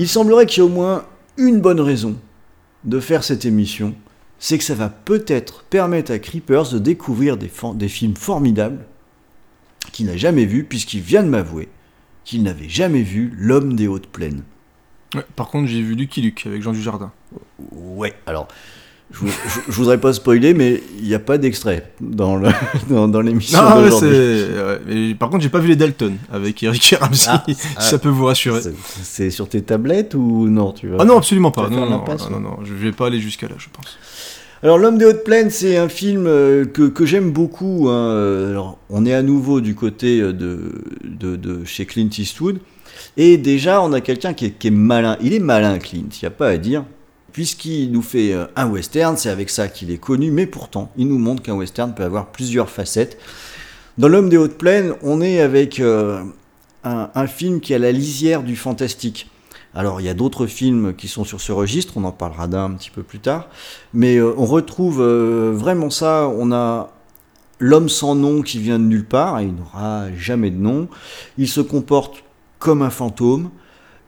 Il semblerait qu'il y ait au moins une bonne raison de faire cette émission, c'est que ça va peut-être permettre à Creepers de découvrir des, des films formidables qu'il n'a jamais vus, puisqu'il vient de m'avouer qu'il n'avait jamais vu L'homme des hautes plaines. par contre, j'ai vu Lucky Luke avec Jean Dujardin. Ouais, alors je, je, voudrais pas spoiler, mais il n'y a pas d'extrait dans, le, dans, l'émission d'aujourd'hui. par contre, j'ai pas vu les Dalton avec Eric et Ramsey, ah, ça peut vous rassurer. C'est sur tes tablettes ou non tu Ah non, absolument pas. Non non, non, non, je vais pas aller jusqu'à là, je pense. Alors, L'homme des hautes plaines, c'est un film euh, que, que j'aime beaucoup. Hein. Alors, on est à nouveau du côté de, de, de chez Clint Eastwood. Et déjà, on a quelqu'un qui, qui est, malin. Il est malin, Clint, il n'y a pas à dire puisqu'il nous fait euh, un western, c'est avec ça qu'il est connu, mais pourtant, il nous montre qu'un western peut avoir plusieurs facettes. Dans L'homme des hautes plaines, on est avec euh, un, film qui a la lisière du fantastique. Alors il y a d'autres films qui sont sur ce registre, on en parlera d'un un petit peu plus tard, mais euh, on retrouve vraiment ça, on a l'homme sans nom qui vient de nulle part, il n'aura jamais de nom, il se comporte comme un fantôme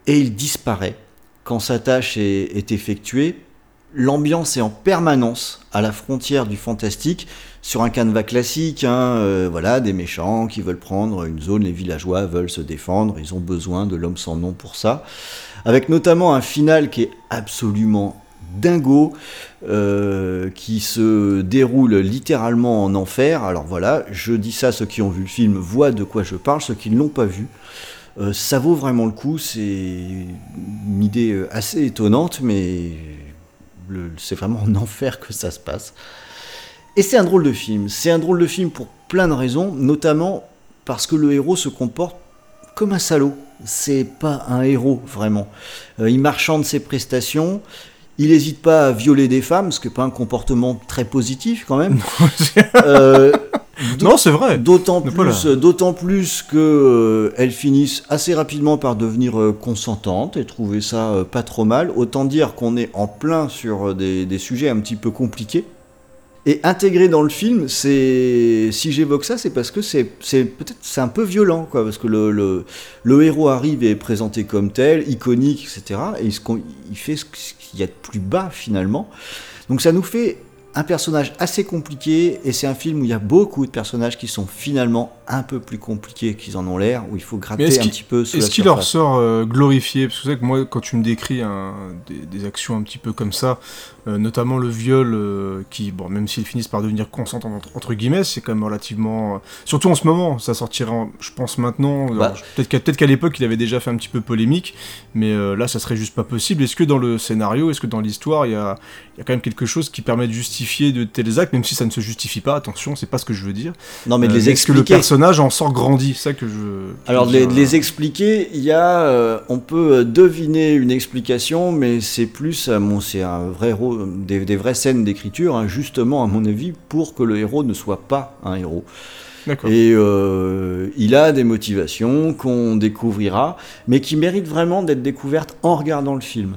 et il disparaît quand sa tâche est, effectuée, l'ambiance est en permanence à la frontière du fantastique sur un canevas classique. Hein, euh, voilà, des méchants qui veulent prendre une zone, les villageois veulent se défendre, ils ont besoin de l'homme sans nom pour ça. Avec notamment un final qui est absolument dingo, euh, qui se déroule littéralement en enfer. Alors voilà, je dis ça, ceux qui ont vu le film voient de quoi je parle, ceux qui ne l'ont pas vu. Euh, ça vaut vraiment le coup, c'est une idée euh, assez étonnante, mais c'est vraiment en enfer que ça se passe. Et c'est un drôle de film, c'est un drôle de film pour plein de raisons, notamment parce que le héros se comporte comme un salaud. C'est pas un héros vraiment. Euh, il marchande ses prestations, il n'hésite pas à violer des femmes, ce qui n'est pas un comportement très positif quand même. Non, c'est vrai. D'autant plus, d'autant plus que euh, elles finissent assez rapidement par devenir euh, consentantes et trouver ça euh, pas trop mal. Autant dire qu'on est en plein sur des, des, sujets un petit peu compliqués. Et intégré dans le film, c'est si j'évoque ça, c'est parce que c'est, peut-être c'est un peu violent, quoi, parce que le, le, le, héros arrive et est présenté comme tel, iconique, etc. Et il, il fait ce qu'il y a de plus bas finalement. Donc ça nous fait un personnage assez compliqué et c'est un film où il y a beaucoup de personnages qui sont finalement un peu plus compliqués qu'ils en ont l'air, où il faut gratter un petit peu Est-ce qu'il leur sort euh, glorifié? Parce que, que moi, quand tu me décris des, actions un petit peu comme ça, euh, notamment le viol, euh, qui, bon, même s'ils finissent par devenir consentants entre, guillemets, c'est quand même relativement. surtout en ce moment, ça sortira, je pense maintenant. Bah. peut-être qu'à l'époque, il avait déjà fait un petit peu polémique, mais là, ça serait juste pas possible. Est-ce que dans le scénario, est-ce que dans l'histoire, il y a, y a quand même quelque chose qui permet de justifier de tels actes, même si ça ne se justifie pas, attention, c'est pas ce que je veux dire. Non, mais de les expliquer en sort grandi, ça que je. Alors de les, expliquer, il y a, euh, on peut deviner une explication, mais c'est plus, bon, c'est un vrai héros, des, des vraies scènes d'écriture, hein, justement à mon avis, pour que le héros ne soit pas un héros. Et euh, il a des motivations qu'on découvrira, mais qui méritent vraiment d'être découvertes en regardant le film.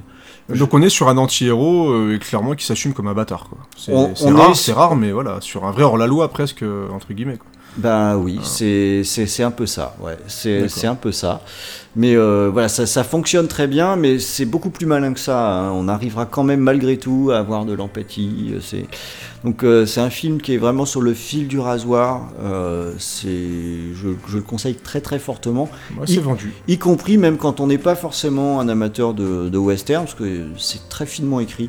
Donc on est sur un anti-héros euh, clairement qui s'assume comme un bâtard. C'est rare, est... rare, mais voilà, sur un vrai hors-la-loi presque, entre guillemets. Quoi. Ben oui, ah. c'est un peu ça. Ouais. C'est un peu ça. Mais euh, voilà, ça, ça, fonctionne très bien, mais c'est beaucoup plus malin que ça. Hein. On arrivera quand même malgré tout à avoir de l'empathie. Donc euh, c'est un film qui est vraiment sur le fil du rasoir. Euh, je, je, le conseille très très fortement. Moi, c'est vendu. Y compris même quand on n'est pas forcément un amateur de, de western, parce que c'est très finement écrit.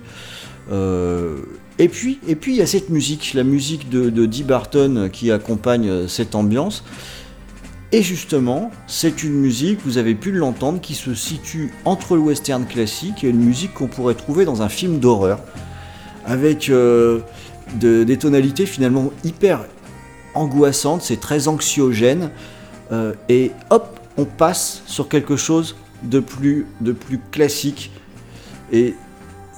Et puis, et puis il y a cette musique, la musique de, de Dee Barton qui accompagne euh, cette ambiance. Et justement, c'est une musique, vous avez pu l'entendre, qui se situe entre le western classique et une musique qu'on pourrait trouver dans un film d'horreur, avec euh, des tonalités finalement hyper angoissantes, c'est très anxiogène, euh, et hop, on passe sur quelque chose de plus, de plus classique. Et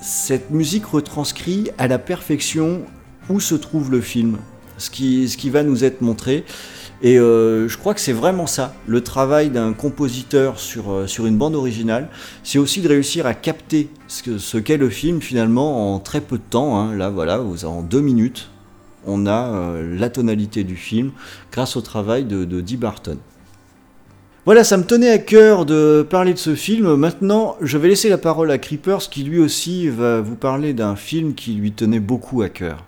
cette musique retranscrit à la perfection où se trouve le film, ce qui, va nous être montré. Et euh, je crois que c'est vraiment ça, le travail d'un compositeur sur, euh, une bande originale, c'est aussi de réussir à capter ce, qu'est le film finalement en très peu de temps. Hein. Là voilà, en deux minutes, on a euh, la tonalité du film grâce au travail de Dee Barton. Voilà, ça me tenait à cœur de parler de ce film. Maintenant, je vais laisser la parole à Creepers qui lui aussi va vous parler d'un film qui lui tenait beaucoup à cœur.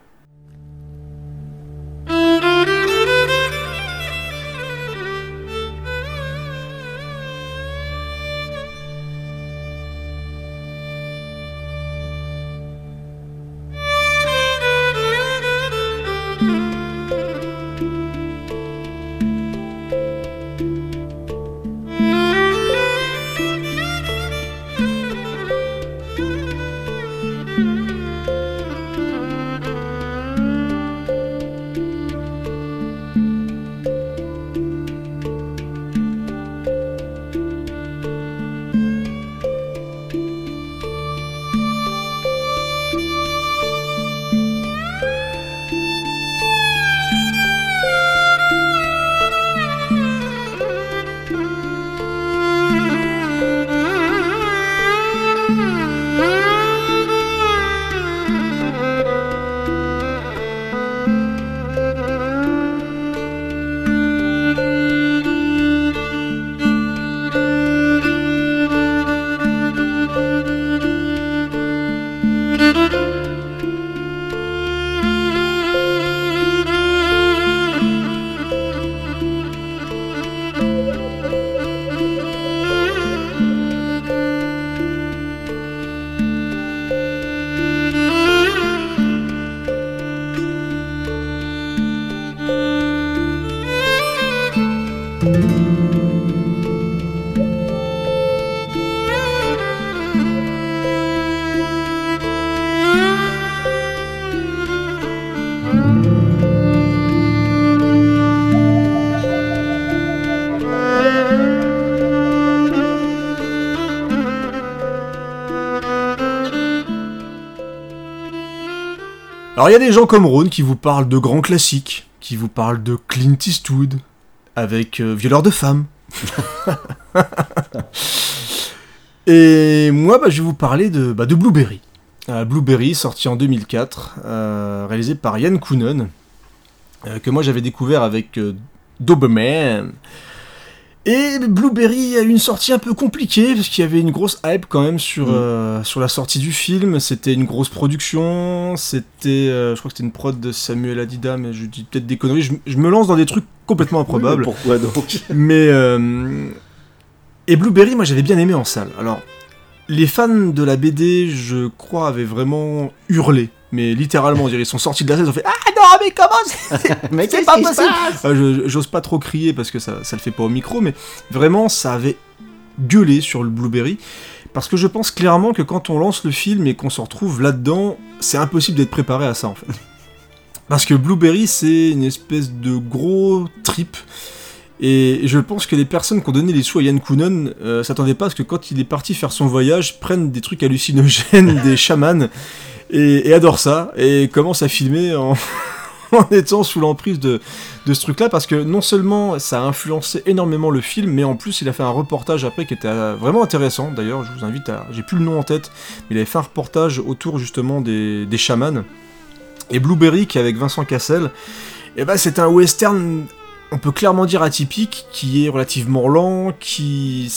Alors il y a des gens comme Ron qui vous parlent de grands classiques, qui vous parlent de Clint Eastwood avec euh, Violeur de femmes. Et moi, bah, je vais vous parler de, bah, de Blueberry. Euh, Blueberry, sorti en 2004, euh, réalisé par Yann Koonen, euh, que moi j'avais découvert avec Doberman. Et Blueberry a eu une sortie un peu compliquée, parce qu'il y avait une grosse hype quand même sur, Mm. euh, sur la sortie du film. C'était une grosse production, c'était, euh, je crois que c'était une prod de Samuel Adida, mais je dis peut-être des conneries. Je, je me lance dans des trucs complètement improbables. Oui, mais pourquoi donc Mais euh, et Blueberry, moi j'avais bien aimé en salle. Alors les fans de la BD, je crois, avaient vraiment hurlé. Mais littéralement, on dirait, ils sont sortis de la salle, ils ont fait Ah non, mais comment c'est c'est pas possible Ah, je- J'ose pas trop crier parce que ça, ça le fait pas au micro, mais vraiment, ça avait gueulé sur le Blueberry. Parce que je pense clairement que quand on lance le film et qu'on se retrouve là-dedans, c'est impossible d'être préparé à ça en fait. Parce que Blueberry, c'est une espèce de gros trip. Et je pense que les personnes qui ont donné les sous à Yann Koonen euh, s'attendaient pas à ce que quand il est parti faire son voyage, prennent des trucs hallucinogènes, des chamans, et, et adorent ça, et commencent à filmer en, en étant sous l'emprise de, de ce truc-là, parce que non seulement ça a influencé énormément le film, mais en plus il a fait un reportage après qui était euh, vraiment intéressant. D'ailleurs, je vous invite à. J'ai plus le nom en tête, mais il avait fait un reportage autour justement des, des chamans. Et Blueberry, qui est avec Vincent Cassel, et ben c'est un western, on peut clairement dire atypique, qui est relativement lent, qui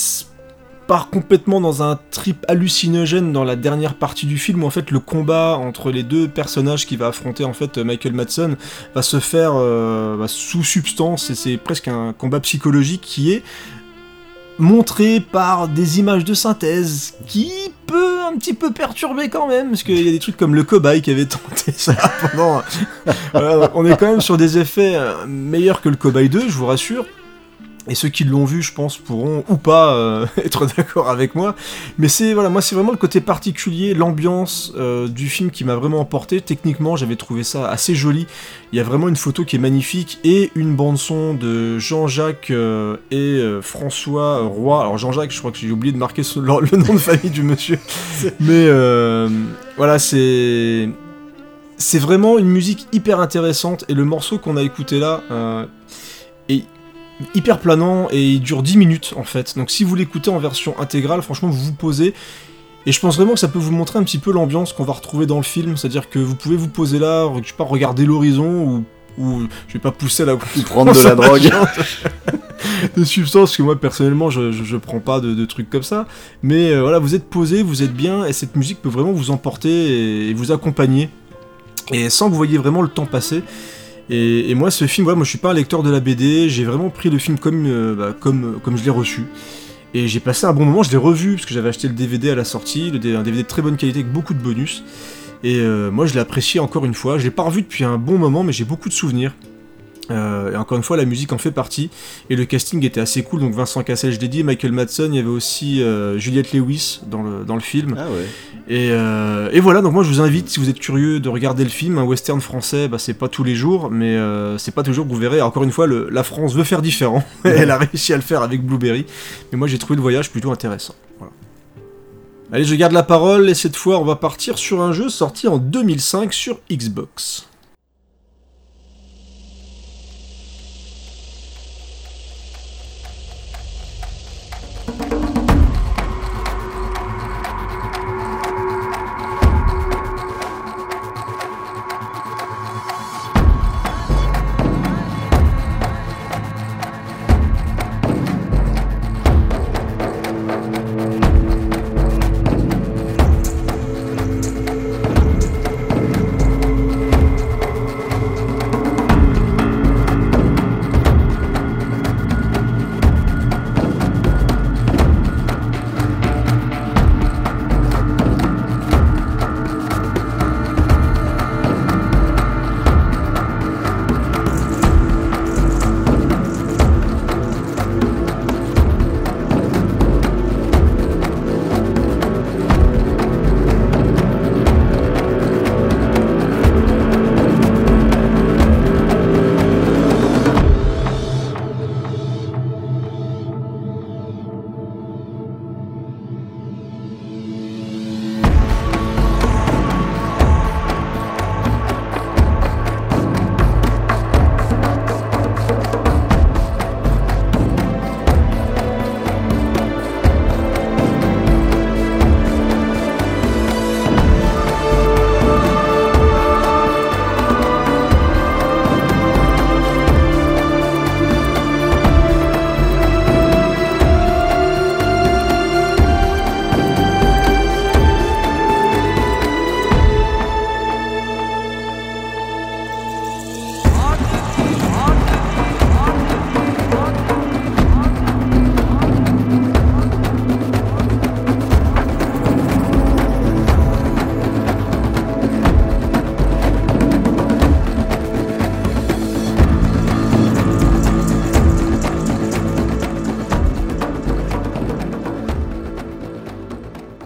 part complètement dans un trip hallucinogène dans la dernière partie du film où en fait le combat entre les deux personnages qui va affronter en fait Michael Madsen va se faire euh, bah, sous substance et c'est presque un combat psychologique qui est montré par des images de synthèse qui peut un petit peu perturber quand même parce qu'il y a des trucs comme le cobaye qui avait tenté ça pendant voilà, on est quand même sur des effets euh, meilleurs que le cobaye 2 je vous rassure et ceux qui l'ont vu, je pense, pourront ou pas euh, être d'accord avec moi. Mais c'est voilà, moi c'est vraiment le côté particulier, l'ambiance euh, du film qui m'a vraiment emporté. Techniquement, j'avais trouvé ça assez joli. Il y a vraiment une photo qui est magnifique et une bande son de Jean-Jacques euh, et François Roy. Alors Jean-Jacques, je crois que j'ai oublié de marquer le, le nom de famille du monsieur. Mais voilà, c'est c'est vraiment une musique hyper intéressante et le morceau qu'on a écouté là hyper planant et il dure 10 minutes en fait. Donc si vous l'écoutez en version intégrale, franchement vous vous posez et je pense vraiment que ça peut vous montrer un petit peu l'ambiance qu'on va retrouver dans le film, c'est-à-dire que vous pouvez vous poser là, je sais pas, regarder l'horizon ou ou je vais pas pousser à la prendre de la drogue. de substances que moi personnellement je, je, prends pas de, trucs comme ça mais euh, voilà vous êtes posé vous êtes bien et cette musique peut vraiment vous emporter et, vous accompagner et sans que vous voyez vraiment le temps passer et, moi ce film voilà moi je suis pas un lecteur de la BD j'ai vraiment pris le film comme euh, bah, comme comme je l'ai reçu. Et j'ai passé un bon moment. Je l'ai revu parce que j'avais acheté le DVD à la sortie. Un DVD de très bonne qualité avec beaucoup de bonus. Et euh, moi je l'ai apprécié encore une fois. Je l'ai pas revu depuis un bon moment mais j'ai beaucoup de souvenirs euh, et encore une fois, la musique en fait partie. Et le casting était assez cool. Donc Vincent Cassel, je l'ai dit, Michael Madsen, il y avait aussi euh, Juliette Lewis dans le, dans le film. Ah ouais. Et, euh, et, voilà, donc moi je vous invite, si vous êtes curieux de regarder le film, un western français, bah, c'est pas tous les jours, mais c'est pas toujours que vous verrez. Encore une fois, le, la France veut faire différent. Elle a réussi à le faire avec Blueberry. Mais moi j'ai trouvé le voyage plutôt intéressant. Voilà. Allez, je garde la parole et cette fois on va partir sur un jeu sorti en 2005 sur Xbox.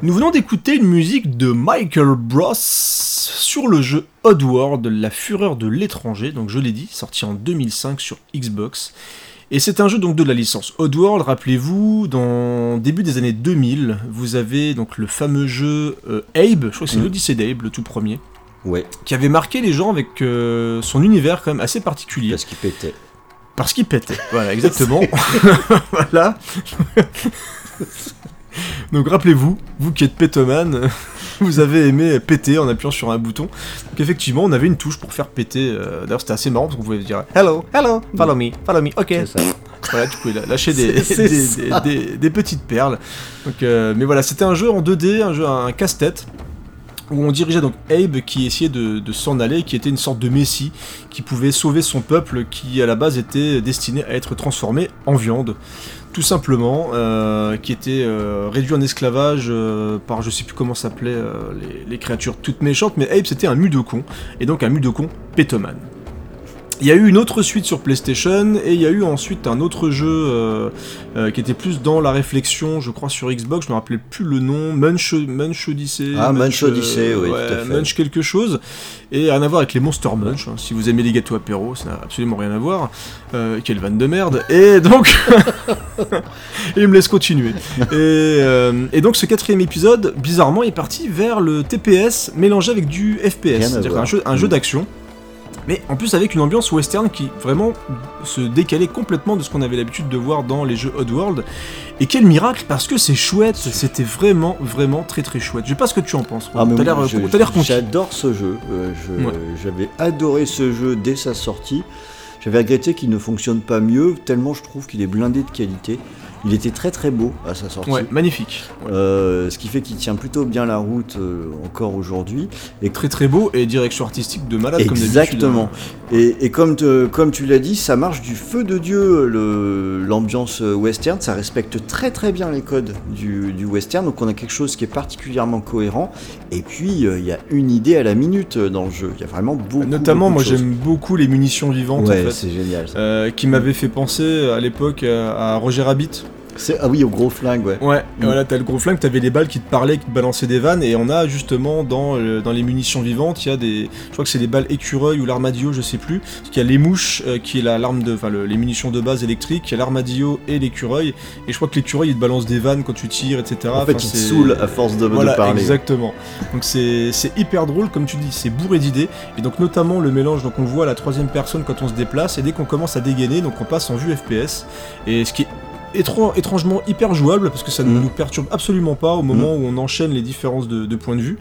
Nous venons d'écouter une musique de Michael Bros sur le jeu Oddworld, la fureur de l'étranger, donc je l'ai dit, sorti en 2005 sur Xbox. Et c'est un jeu donc de la licence Oddworld, rappelez-vous, dans début des années 2000, vous avez donc le fameux jeu euh, Abe, je crois que c'est mm. l'Odyssée d'Abe, le tout premier. Ouais. Qui avait marqué les gens avec euh, son univers quand même assez particulier. Parce qu'il pétait. Parce qu'il pétait, voilà, exactement. voilà. Donc rappelez-vous, vous qui êtes pétoman, vous avez aimé péter en appuyant sur un bouton. Donc effectivement, on avait une touche pour faire péter. Euh, d'ailleurs, c'était assez marrant parce qu'on pouvait dire Hello, hello, follow me, follow me, ok. Voilà, tu pouvais lâcher des, des, petites perles. Donc, euh, mais voilà, c'était un jeu en 2D, un jeu, un casse-tête où on dirigeait donc Abe qui essayait de, de s'en aller, qui était une sorte de messie, qui pouvait sauver son peuple qui à la base était destiné à être transformé en viande tout simplement, euh, qui était euh, réduit en esclavage euh, par je sais plus comment s'appelaient les, créatures toutes méchantes, mais Abe c'était un mudokon, et donc un mudokon pétoman. Il y a eu une autre suite sur PlayStation et il y a eu ensuite un autre jeu euh, euh, qui était plus dans la réflexion, je crois sur Xbox, je me rappelais plus le nom, Munch, Munch Odyssey. Ah, Munch, Odyssey, oui, tout à fait. Munch quelque chose. Et rien à voir avec les Monster Munch, hein. si vous aimez les gâteaux apéro, ça n'a absolument rien à voir. Euh, quelle vanne de merde. Et donc. il me laisse continuer. Et, et, donc ce quatrième épisode, bizarrement, est parti vers le TPS mélangé avec du FPS, c'est-à-dire un jeu, un jeu mm. d'action Mais en plus avec une ambiance western qui vraiment se décalait complètement de ce qu'on avait l'habitude de voir dans les jeux Oddworld. Et quel miracle parce que c'est chouette, c'était vraiment vraiment très très chouette. Je sais pas ce que tu en penses. Ah, T'as l'air. J'adore ce jeu. Euh, Ouais. J'avais adoré ce jeu dès sa sortie. J'avais regretté qu'il ne fonctionne pas mieux, tellement je trouve qu'il est blindé de qualité. Il était très très beau à sa sortie. Ouais, magnifique. Euh, ce qui fait qu'il tient plutôt bien la route euh, encore aujourd'hui. Et Très très beau et direction artistique de malade comme d'habitude. Exactement. Et, et comme, te- comme tu l'as dit, ça marche du feu de Dieu, l'ambiance western. Ça respecte très très bien les codes du, du western. Donc on a quelque chose qui est particulièrement cohérent. Et puis euh, il y a une idée à la minute euh, dans le jeu. Il y a vraiment beaucoup. Notamment, beaucoup moi j'aime beaucoup les munitions vivantes Ouais, en fait. c'est génial. ça. Euh, qui m'avait fait penser à l'époque à, à Roger Rabbit. Ah oui, au gros flingue, ouais. Ouais, Mm. voilà, t'as le gros flingue, t'avais les balles qui te parlaient, qui te balançaient des vannes, et on a justement dans, euh, dans les munitions vivantes, il y a des. Je crois que c'est les balles écureuil ou l'armadillo, je sais plus. Parce qu'il y a les mouches, euh, qui est la- l'arme de. Enfin, le- les munitions de base électriques, il y a l'armadillo et l'écureuil, et je crois que l'écureuil il te balance des vannes quand tu tires, etc. En fait, il te saoule à force de, de Voilà, parler. exactement. Donc c'est c'est hyper drôle, comme tu dis, c'est bourré d'idées. Et donc notamment le mélange, donc on voit la troisième personne quand on se déplace, et dès qu'on commence à dégainer, donc on passe en vue FPS. Et ce qui est étran- étrangement hyper jouable, parce que ça ne Mhm. nous perturbe absolument pas au moment où on enchaîne les différences de, de points de vue.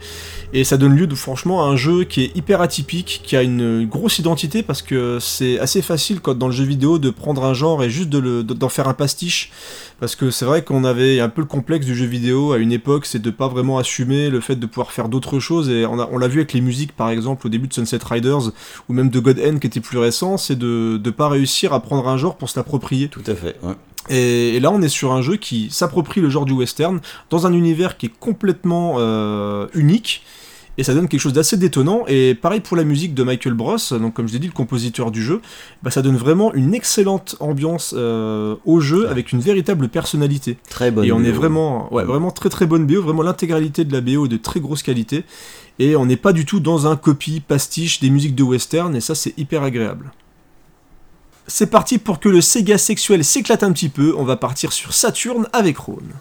Et ça donne lieu de, franchement à un jeu qui est hyper atypique, qui a une grosse identité, parce que c'est assez facile quand dans le jeu vidéo de prendre un genre et juste de d'en faire un pastiche. Parce que c'est vrai qu'on avait un peu le complexe du jeu vidéo à une époque, c'est de pas vraiment assumer le fait de pouvoir faire d'autres choses. Et on, l'a vu avec les musiques, par exemple, au début de Sunset Riders, ou même de God Hand qui était plus récent, c'est de ne pas réussir à prendre un genre pour se l'approprier. Tout à fait. ouais. Et, là, on est sur un jeu qui s'approprie le genre du western dans un univers qui est complètement euh, unique. Et ça donne quelque chose d'assez détonnant. Et pareil pour la musique de Michael Bros, donc comme je l'ai dit, le compositeur du jeu, bah, ça donne vraiment une excellente ambiance euh, au jeu avec une véritable personnalité. Très bonne. et on est BO. vraiment, ouais, vraiment très très bonne BO, vraiment l'intégralité de la BO est de très grosse qualité. Et on n'est pas du tout dans un copie pastiche des musiques de western, et ça c'est hyper agréable. C'est parti pour que le Sega sexuel s'éclate un petit peu, on va partir sur Saturne avec Rhône.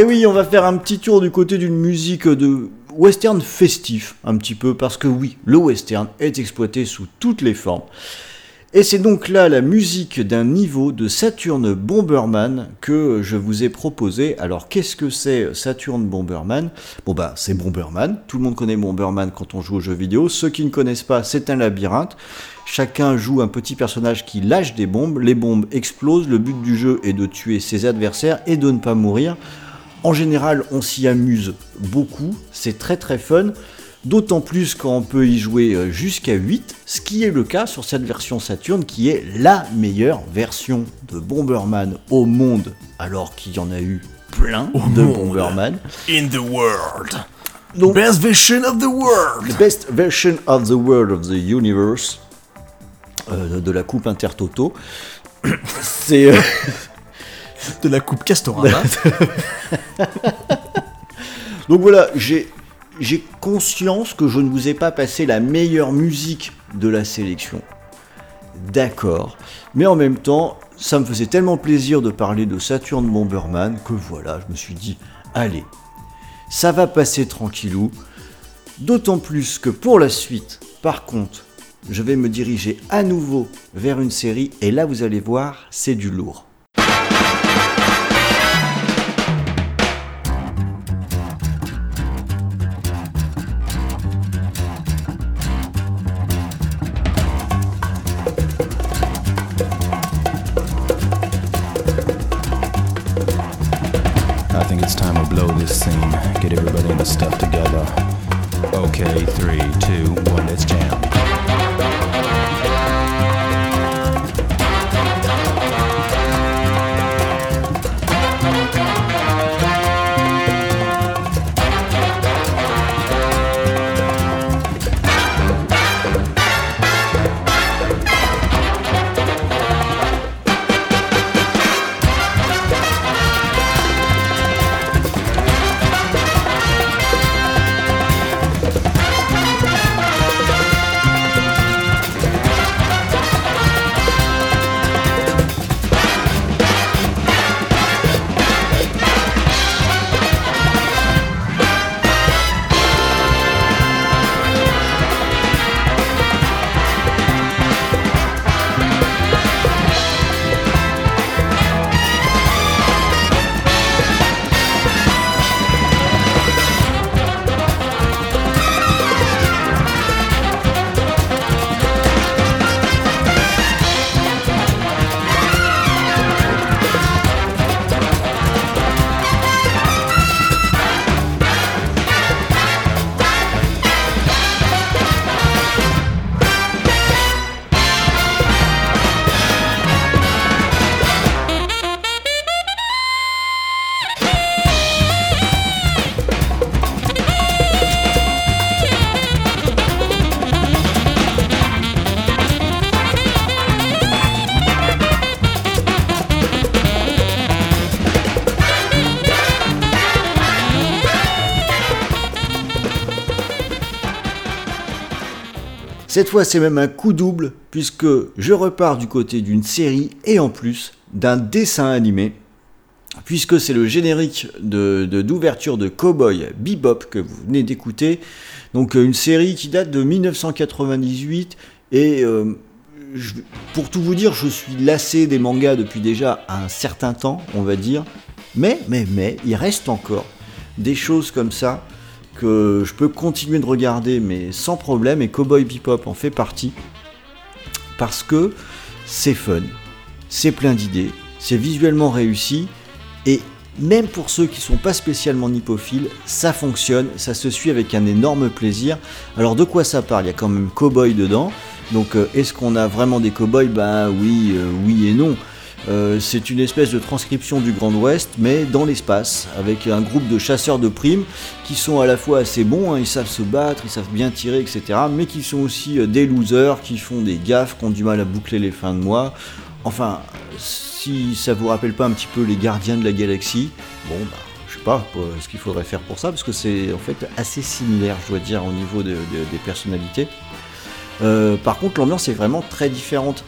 Et oui, on va faire un petit tour du côté d'une musique de western festif, un petit peu, parce que oui, le western est exploité sous toutes les formes. Et c'est donc là la musique d'un niveau de Saturn Bomberman que je vous ai proposé. Alors qu'est-ce que c'est Saturn Bomberman? Bon bah c'est Bomberman, tout le monde connaît Bomberman quand on joue aux jeux vidéo. Ceux qui ne connaissent pas, c'est un labyrinthe. Chacun joue un petit personnage qui lâche des bombes, les bombes explosent, le but du jeu est de tuer ses adversaires et de ne pas mourir. En général, on s'y amuse beaucoup, c'est très très fun, d'autant plus quand on peut y jouer euh, jusqu'à 8, ce qui est le cas sur cette version Saturn qui est la meilleure version de Bomberman au monde, alors qu'il y en a eu plein de monde. Bomberman. In the world. Donc, Best version of the world. the best version of the world of the universe. euh, de la Coupe Intertoto. C'est. euh, De la coupe Castorama. Donc voilà, j'ai conscience que je ne vous ai pas passé la meilleure musique de la sélection. D'accord. Mais en même temps, ça me faisait tellement plaisir de parler de Saturn Bomberman que voilà, je me suis dit, allez, ça va passer tranquillou. D'autant plus que pour la suite, par contre, je vais me diriger à nouveau vers une série et là vous allez voir, c'est du lourd. Cette fois, c'est même un coup double, puisque je repars du côté d'une série et en plus d'un dessin animé, puisque c'est le générique de de- d'ouverture de, Cowboy Bebop que vous venez d'écouter. Donc, euh, une série qui date de 1998 et. euh, pour tout vous dire, je suis lassé des mangas depuis déjà un certain temps, on va dire. Mais, mais, mais, il reste encore des choses comme ça que je peux continuer de regarder, mais sans problème, et Cowboy Bebop en fait partie, parce que c'est fun, c'est plein d'idées, c'est visuellement réussi, et même pour ceux qui sont pas spécialement nippophiles, ça fonctionne, ça se suit avec un énorme plaisir. Alors de quoi ça parle? Il y a quand même Cowboy dedans, donc euh, est-ce qu'on a vraiment des cowboys? Bah oui, euh, oui et non. Euh, c'est une espèce de transcription du Grand Ouest, mais dans l'espace, avec un groupe de chasseurs de primes qui sont à la fois assez bons, hein, ils savent se battre, ils savent bien tirer, etc., mais qui sont aussi euh, des losers, qui font des gaffes, qui ont du mal à boucler les fins de mois. Enfin, si ça vous rappelle pas un petit peu les gardiens de la galaxie, bon, bah, je sais pas euh, ce qu'il faudrait faire pour ça, parce que c'est en fait assez similaire, je dois dire, au niveau de- de- des personnalités. Par contre, l'ambiance est vraiment très différente.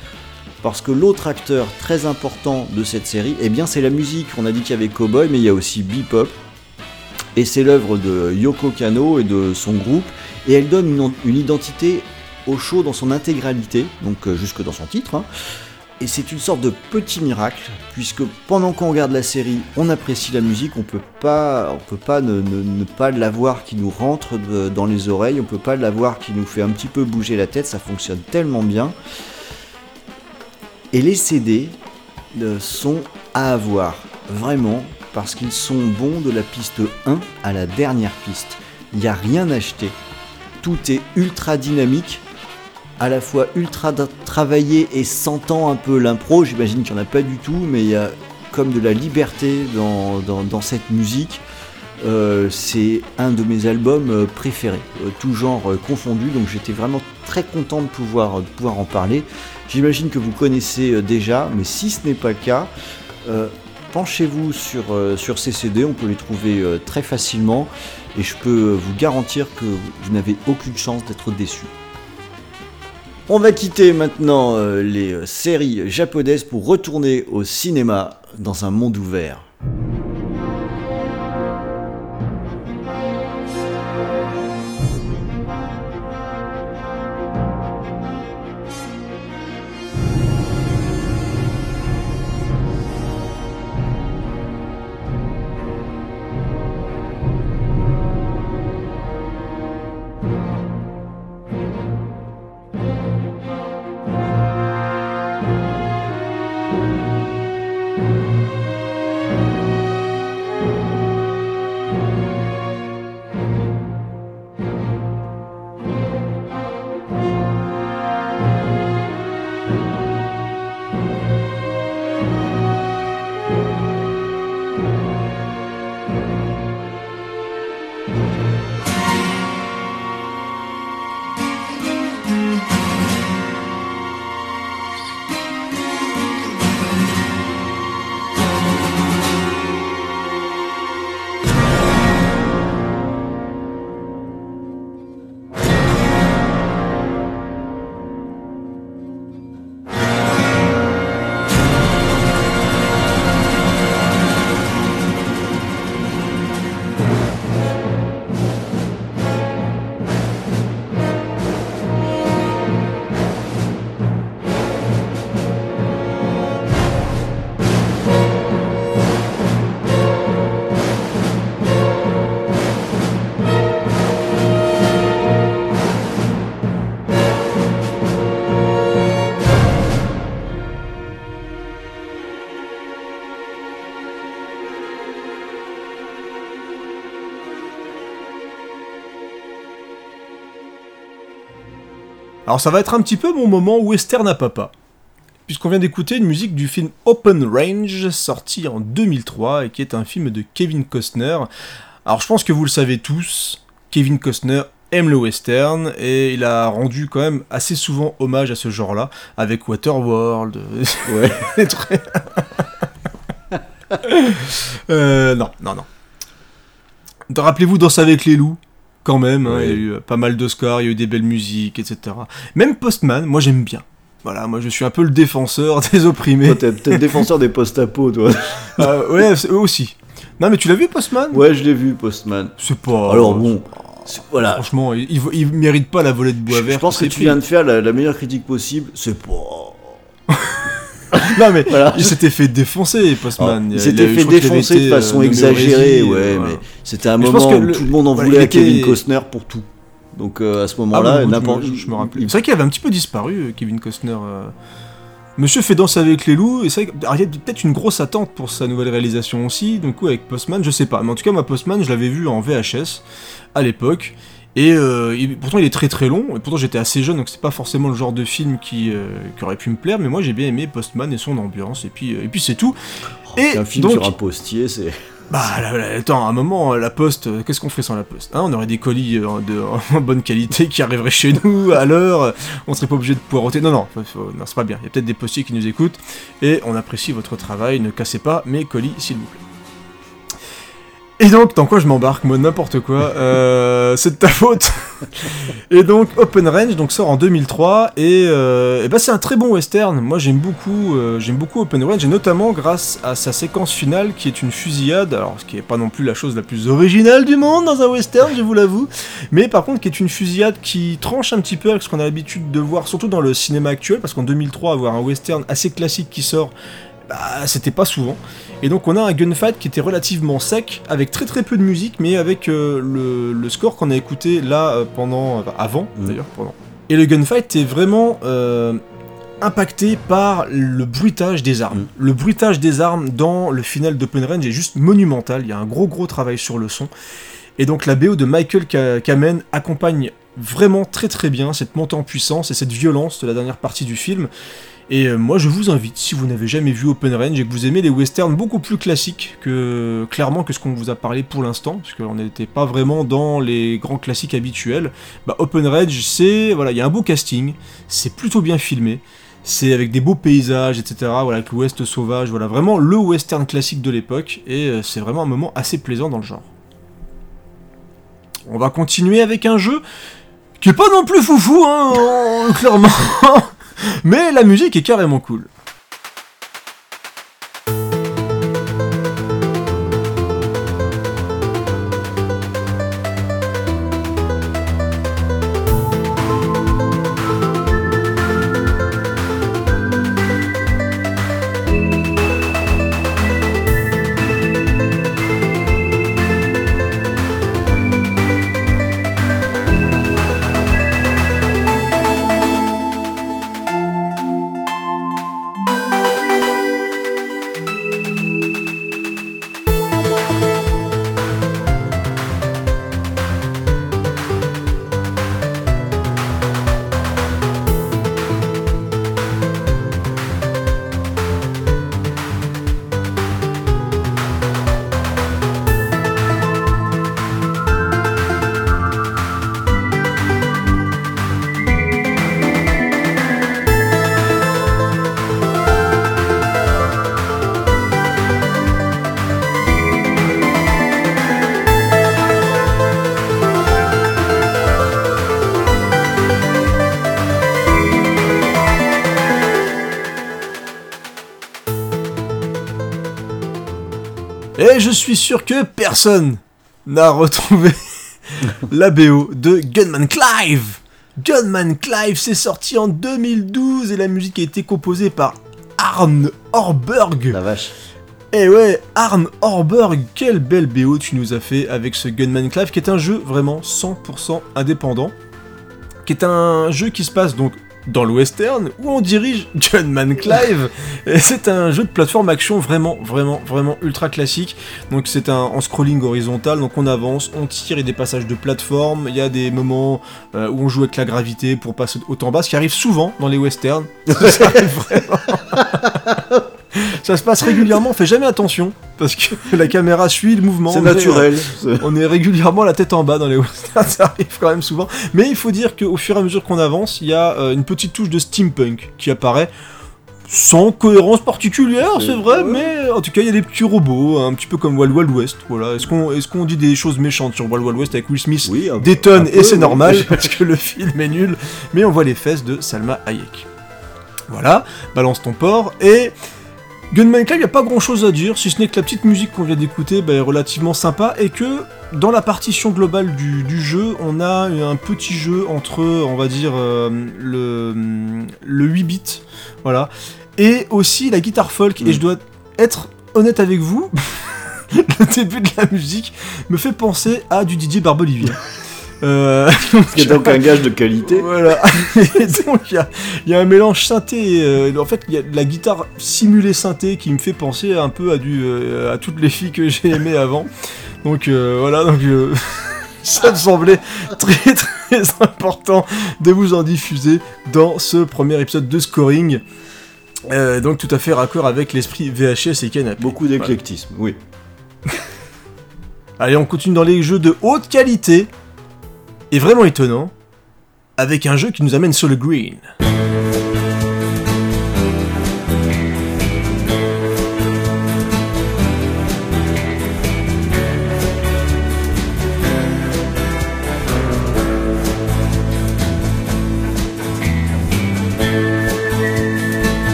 Parce que l'autre acteur très important de cette série, eh bien c'est la musique. On a dit qu'il y avait Cowboy, mais il y a aussi Bebop. Et c'est l'œuvre de Yoko Kano et de son groupe. Et elle donne une, identité au show dans son intégralité, donc euh, jusque dans son titre. hein. Et c'est une sorte de petit miracle, puisque pendant qu'on regarde la série, on apprécie la musique, on peut pas, on peut pas ne, ne- ne pas l'avoir qui nous rentre de- dans les oreilles, on peut pas l'avoir qui nous fait un petit peu bouger la tête, ça fonctionne tellement bien. Et les CD euh, sont à avoir, vraiment, parce qu'ils sont bons de la piste 1 à la dernière piste. Il n'y a rien à. Tout est ultra dynamique, à la fois ultra travaillé et sentant un peu l'impro. J'imagine qu'il n'y en a pas du tout, mais il y a comme de la liberté dans, cette musique. Euh, c'est un de mes albums euh, préférés, tout genre confondu, donc j'étais vraiment très content de pouvoir en parler. J'imagine que vous connaissez euh, déjà, mais si ce n'est pas le cas, euh, penchez-vous sur, euh, sur ces CD, on peut les trouver euh, très facilement, et je peux vous garantir que vous n'avez aucune chance d'être déçu. On va quitter maintenant les séries japonaises pour retourner au cinéma dans un monde ouvert. Alors ça va être un petit peu mon moment western à papa. Puisqu'on vient d'écouter une musique du film Open Range, sorti en 2003, et qui est un film de Kevin Costner. Alors je pense que vous le savez tous, Kevin Costner aime le western, et il a rendu quand même assez souvent hommage à ce genre-là, avec Waterworld, Ouais. Euh, non, non, non. Rappelez-vous Danse avec les loups, quand même. hein, il y a eu euh, pas mal d'Oscars, il y a eu des belles musiques, etc. Même Postman, moi j'aime bien. Voilà, moi je suis un peu le défenseur des opprimés. Toi, t'es le défenseur des post-apo, toi. Euh, ouais, eux aussi. Non, mais tu l'as vu Postman? Ouais, je l'ai vu, Postman. C'est pas. Alors bon, c'est- voilà. Franchement, il, il, mérite pas la volée de bois vert. je pense que tu viens de faire la, la meilleure critique possible. C'est pas. Non, mais Voilà. il s'était fait défoncer, Postman. il Il- s'était fait défoncer de façon euh, exagérée, ouais, euh, voilà. mais c'était un Mais je pense moment que où le- tout le monde en voilà, voulait à était- Kevin Costner pour tout. Donc euh, à ce Ah moment-là, n'importe. je, je me rappelle. il- C'est vrai qu'il avait un petit peu disparu, Kevin Costner. Monsieur fait danse avec les loups, et c'est vrai que- alors, il y a peut-être une grosse attente pour sa nouvelle réalisation aussi, donc coup avec Postman, je sais pas, mais en tout cas, ma Postman, je l'avais vu en VHS à l'époque, et euh, pourtant il est très très long, et pourtant j'étais assez jeune, donc c'est pas forcément le genre de film qui, euh, qui aurait pu me plaire, mais moi j'ai bien aimé Postman et son ambiance, et puis, euh, et puis c'est tout. Et Un film donc, sur un postier, c'est. bah, là, là, attends, à un moment, euh, la poste, qu'est-ce qu'on ferait sans la poste hein? On aurait des colis euh, de, en bonne qualité qui arriveraient chez nous à l'heure, on serait pas obligé de poireauter. Non, non, non c'est pas bien. Il y a peut-être des postiers qui nous écoutent, et on apprécie votre travail, ne cassez pas mes colis, s'il vous plaît. Et donc, dans quoi je m'embarque, moi, n'importe quoi, euh, c'est de ta faute. et donc, Open Range donc, sort en 2003, et, euh, et bah, c'est un très bon western. Moi, j'aime beaucoup, euh, j'aime beaucoup Open Range, et notamment grâce à sa séquence finale, qui est une fusillade, alors ce qui est pas non plus la chose la plus originale du monde dans un western, je vous l'avoue, mais par contre, qui est une fusillade qui tranche un petit peu avec ce qu'on a l'habitude de voir, surtout dans le cinéma actuel, parce qu'en 2003, avoir un western assez classique qui sort, bah, c'était pas souvent. Et donc on a un gunfight qui était relativement sec, avec très très peu de musique, mais avec euh, le, le score qu'on a écouté là euh, pendant, enfin, avant Mhm. d'ailleurs, pendant. Et le gunfight est vraiment euh, impacté par le bruitage des armes. Mhm. Le bruitage des armes dans le final d'Open Range est juste monumental. Il y a un gros gros travail sur le son. Et donc la BO de Michael Ka- Kamen accompagne vraiment très très bien cette montée en puissance et cette violence de la dernière partie du film. Et euh, moi je vous invite, si vous n'avez jamais vu Open Range et que vous aimez les westerns beaucoup plus classiques que clairement que ce qu'on vous a parlé pour l'instant, parce qu'on n'était pas vraiment dans les grands classiques habituels, bah, Open Range c'est, voilà, il y a un beau casting, c'est plutôt bien filmé, c'est avec des beaux paysages, etc. Voilà, avec l'Ouest sauvage, voilà, vraiment le western classique de l'époque, et euh, c'est vraiment un moment assez plaisant dans le genre. On va continuer avec un jeu qui est pas non plus foufou, hein, clairement. Mais la musique est carrément cool. Et je suis sûr que personne n'a retrouvé la BO de Gunman Clive. Gunman Clive, c'est sorti en 2012 et la musique a été composée par Arne Orberg. La vache. Et ouais, Arne Orberg, quelle belle BO tu nous as fait avec ce Gunman Clive, qui est un jeu vraiment 100% indépendant, qui est un jeu qui se passe donc dans le western, où on dirige Gunman Clive. C'est un jeu de plateforme action vraiment, vraiment, vraiment ultra classique. Donc c'est un en scrolling horizontal, donc on avance, on tire, il des passages de plateforme, il y a des moments euh, où on joue avec la gravité pour passer haut en bas, ce qui arrive souvent dans les westerns. Ça se passe régulièrement, on fait jamais attention, parce que la caméra suit le mouvement. C'est naturel. on est régulièrement la tête en bas dans les westerns, ça arrive quand même souvent. Mais il faut dire qu'au fur et à mesure qu'on avance, il y a euh, une petite touche de steampunk qui apparaît. Sans cohérence particulière, C'est- vrai, ouais. mais en tout cas, il y a des petits robots, un petit peu comme Wild Wild West. Voilà. Est-ce qu'on est qu'on dit des choses méchantes sur Wild Wild West avec Will Smith Oui, un- Des tonnes, peu, et c'est oui. normal, parce que le film est nul, mais on voit les fesses de Salma Hayek. Voilà, balance ton porc, et Gunman Club, il n'y a pas grand chose à dire, si ce n'est que la petite musique qu'on vient d'écouter bah, est relativement sympa, et que dans la partition globale du, du jeu, on a un petit jeu entre, on va dire, euh, le, le 8 bits, voilà, et aussi la guitare folk, et Mm. je dois être honnête avec vous, le début de la musique me fait penser à du Didier Barbelivien. Euh, Ce qui est donc un gage de qualité. voilà. Et donc il y a, il y a un mélange synthé. euh, en fait, il y a de la guitare simulée synthé qui me fait penser un peu à du euh, à toutes les filles que j'ai aimées avant. Donc euh, voilà. Donc ça me semblait très très important de vous en diffuser dans ce premier épisode de Scoring. Donc tout à fait raccord avec l'esprit VHS et canapé. Beaucoup d'éclectisme, oui. Allez, on continue dans les jeux de haute qualité et vraiment étonnant avec un jeu qui nous amène sur le green.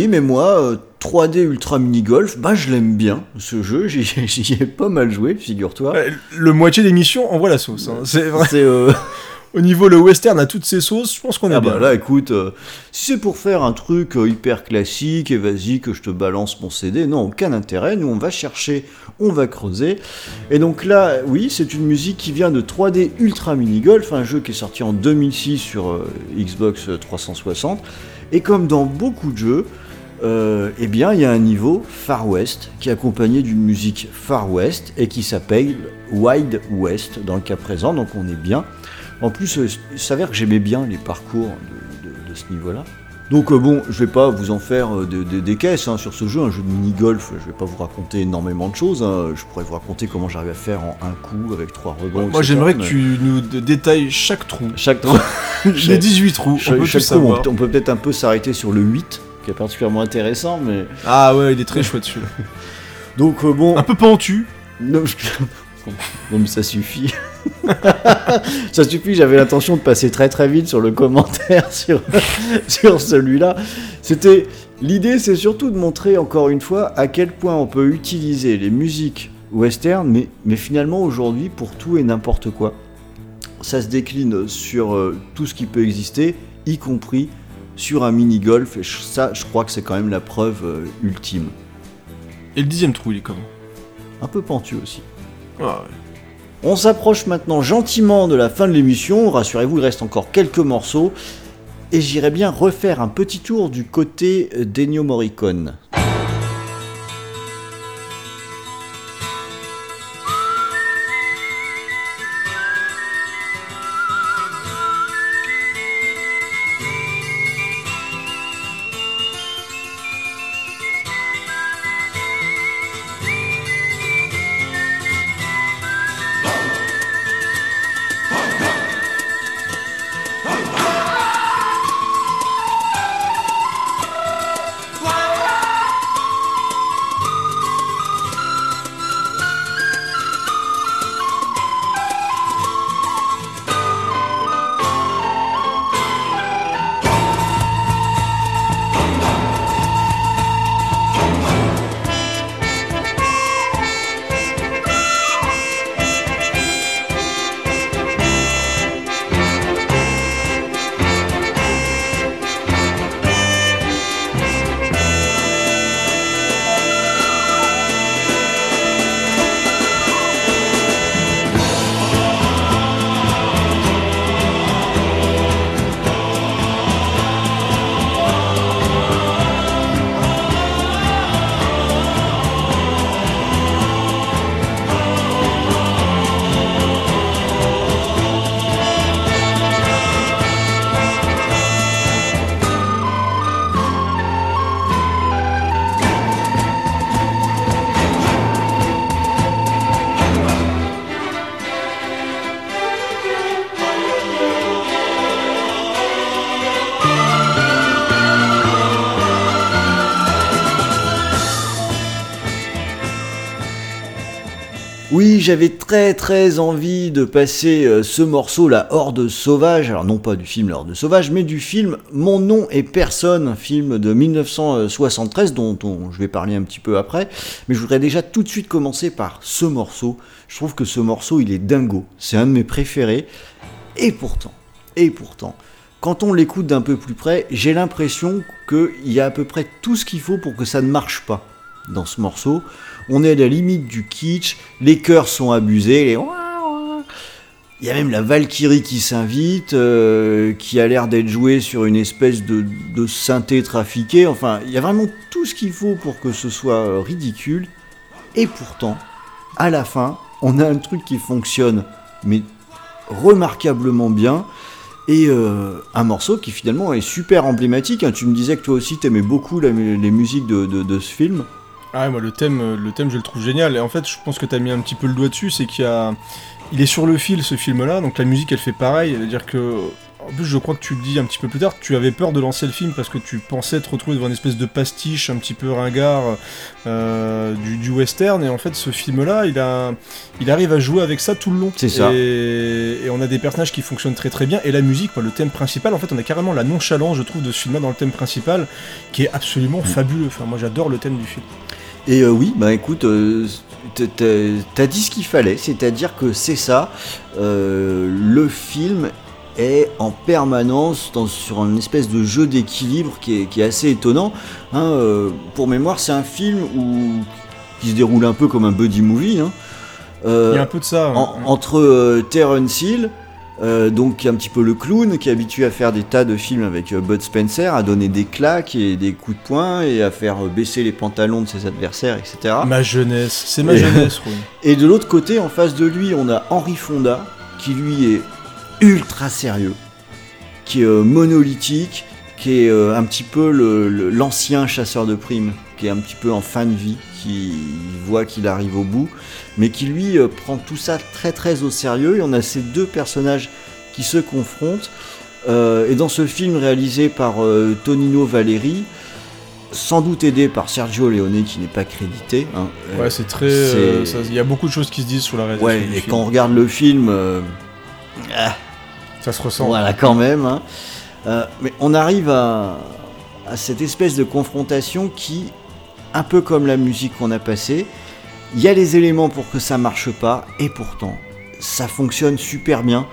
Oui, mais moi, euh, 3D Ultra Mini Golf, bah je l'aime bien, ce jeu, j'y ai pas mal joué, figure-toi. Le moitié d'émission envoie la sauce. hein. C'est vrai. Euh, Au niveau le western a toutes ses sauces, je pense qu'on est Ah bien. bah là écoute, euh, si c'est pour faire un truc euh, hyper classique et vas-y que je te balance mon CD, non, aucun intérêt, nous on va chercher, on va creuser. Et donc là, oui, c'est une musique qui vient de 3D Ultra Mini Golf, un jeu qui est sorti en 2006 sur euh, Xbox 360. Et comme dans beaucoup de jeux, euh, eh bien il y a un niveau Far West qui est accompagné d'une musique Far West et qui s'appelle Wild West dans le cas présent, donc on est bien. En plus, euh, il s'avère que j'aimais bien les parcours de ce niveau-là. Donc euh, bon, je vais pas vous en faire euh, de- de- des caisses hein, sur ce jeu, un jeu de mini-golf, je vais pas vous raconter énormément de choses, hein. je pourrais vous raconter comment j'arrive à faire en un coup avec trois rebonds. Moi j'aimerais que tu nous détailles chaque trou. Chaque Les 18 trous, on chaque- peut chaque on, savoir. on peut peut-être un peu s'arrêter sur le 8, qui est particulièrement intéressant, mais... Ah ouais, il est très chouette celui-là. Donc euh, bon... Un peu pentu. Je- non, mais ça suffit. ça suffit, j'avais l'intention de passer très très vite sur le commentaire sur, sur celui-là. C'était l'idée c'est surtout de montrer encore une fois à quel point on peut utiliser les musiques western mais, mais finalement aujourd'hui pour tout et n'importe quoi. Ça se décline sur euh, tout ce qui peut exister, y compris sur un mini-golf et ça je crois que c'est quand même la preuve euh, ultime. Et le dixième trou, il est comment? Un peu pentu aussi. Ah. On s'approche maintenant gentiment de la fin de l'émission, rassurez-vous, il reste encore quelques morceaux, et j'irai bien refaire un petit tour du côté d'Ennio Morricone. Très très envie de passer euh, ce morceau, La Horde Sauvage, alors non pas du film La Horde Sauvage, mais du film Mon nom est personne, un film de 1973 dont, dont je vais parler un petit peu après, mais je voudrais déjà tout de suite commencer par ce morceau. Je trouve que ce morceau il est dingo, c'est un de mes préférés, et pourtant, et pourtant, quand on l'écoute d'un peu plus près, j'ai l'impression qu'il y a à peu près tout ce qu'il faut pour que ça ne marche pas dans ce morceau. On est à la limite du kitsch, les chœurs sont abusés. Il y a même la Valkyrie qui s'invite, euh, qui a l'air d'être jouée sur une espèce de, synthé trafiqué. Enfin, il y a vraiment tout ce qu'il faut pour que ce soit euh, ridicule. Et pourtant, à la fin, on a un truc qui fonctionne, mais remarquablement bien. Et euh, un morceau qui finalement est super emblématique. hein. Tu me disais que toi aussi t'aimais beaucoup les musiques de ce film. Ah ouais, moi le thème, euh, le thème je le trouve génial. Et en fait, je pense que t'as mis un petit peu le doigt dessus, c'est qu'il y a, il est sur le fil ce film-là, donc la musique elle fait pareil. C'est-à-dire que en plus, je crois que tu le dis un petit peu plus tard, tu avais peur de lancer le film parce que tu pensais te retrouver devant une espèce de pastiche un petit peu ringard euh, du, du western. Et en fait, ce film-là, il, a, il arrive à jouer avec ça tout le long. C'est ça. Et, et on a des personnages qui fonctionnent très très bien. Et la musique, le thème principal, en fait, on a carrément la nonchalance, je trouve, de ce film-là dans le thème principal, qui est absolument fabuleux. Enfin, moi, j'adore le thème du film. Et euh, oui, bah écoute, euh, t'as dit ce qu'il fallait, c'est-à-dire que c'est ça. euh, le film est en permanence dans, sur un espèce de jeu d'équilibre qui est, qui est assez étonnant. Hein, pour mémoire, c'est un film où, qui se déroule un peu comme un buddy movie. hein. Il y a un peu de ça. en- entre Terence Hill, euh, donc qui est un petit peu le clown, qui est habitué à faire des tas de films avec euh, Bud Spencer, à donner des claques et des coups de poing et à faire euh, baisser les pantalons de ses adversaires, etc. Ma jeunesse, c'est ma Et- jeunesse. Et de l'autre côté, en face de lui, on a Henry Fonda, qui lui est ultra sérieux, qui est monolithique, qui est un petit peu l'ancien chasseur de primes, qui est un petit peu en fin de vie, qui voit qu'il arrive au bout, mais qui lui euh, prend tout ça très très au sérieux. Et on a ces deux personnages qui se confrontent. Euh, et dans ce film réalisé par euh, Tonino Valeri, sans doute aidé par Sergio Leone qui n'est pas crédité. hein, Ouais, c'est très. euh, c'est- Il y a beaucoup de choses qui se disent sur la réalisation. Ouais, du et film. quand on regarde le film, ah, Ça se ressent. voilà, quand même. hein. Mais on arrive à, à cette espèce de confrontation qui, un peu comme la musique qu'on a passée, il y a les éléments pour que ça marche pas, et pourtant, ça fonctionne super bien.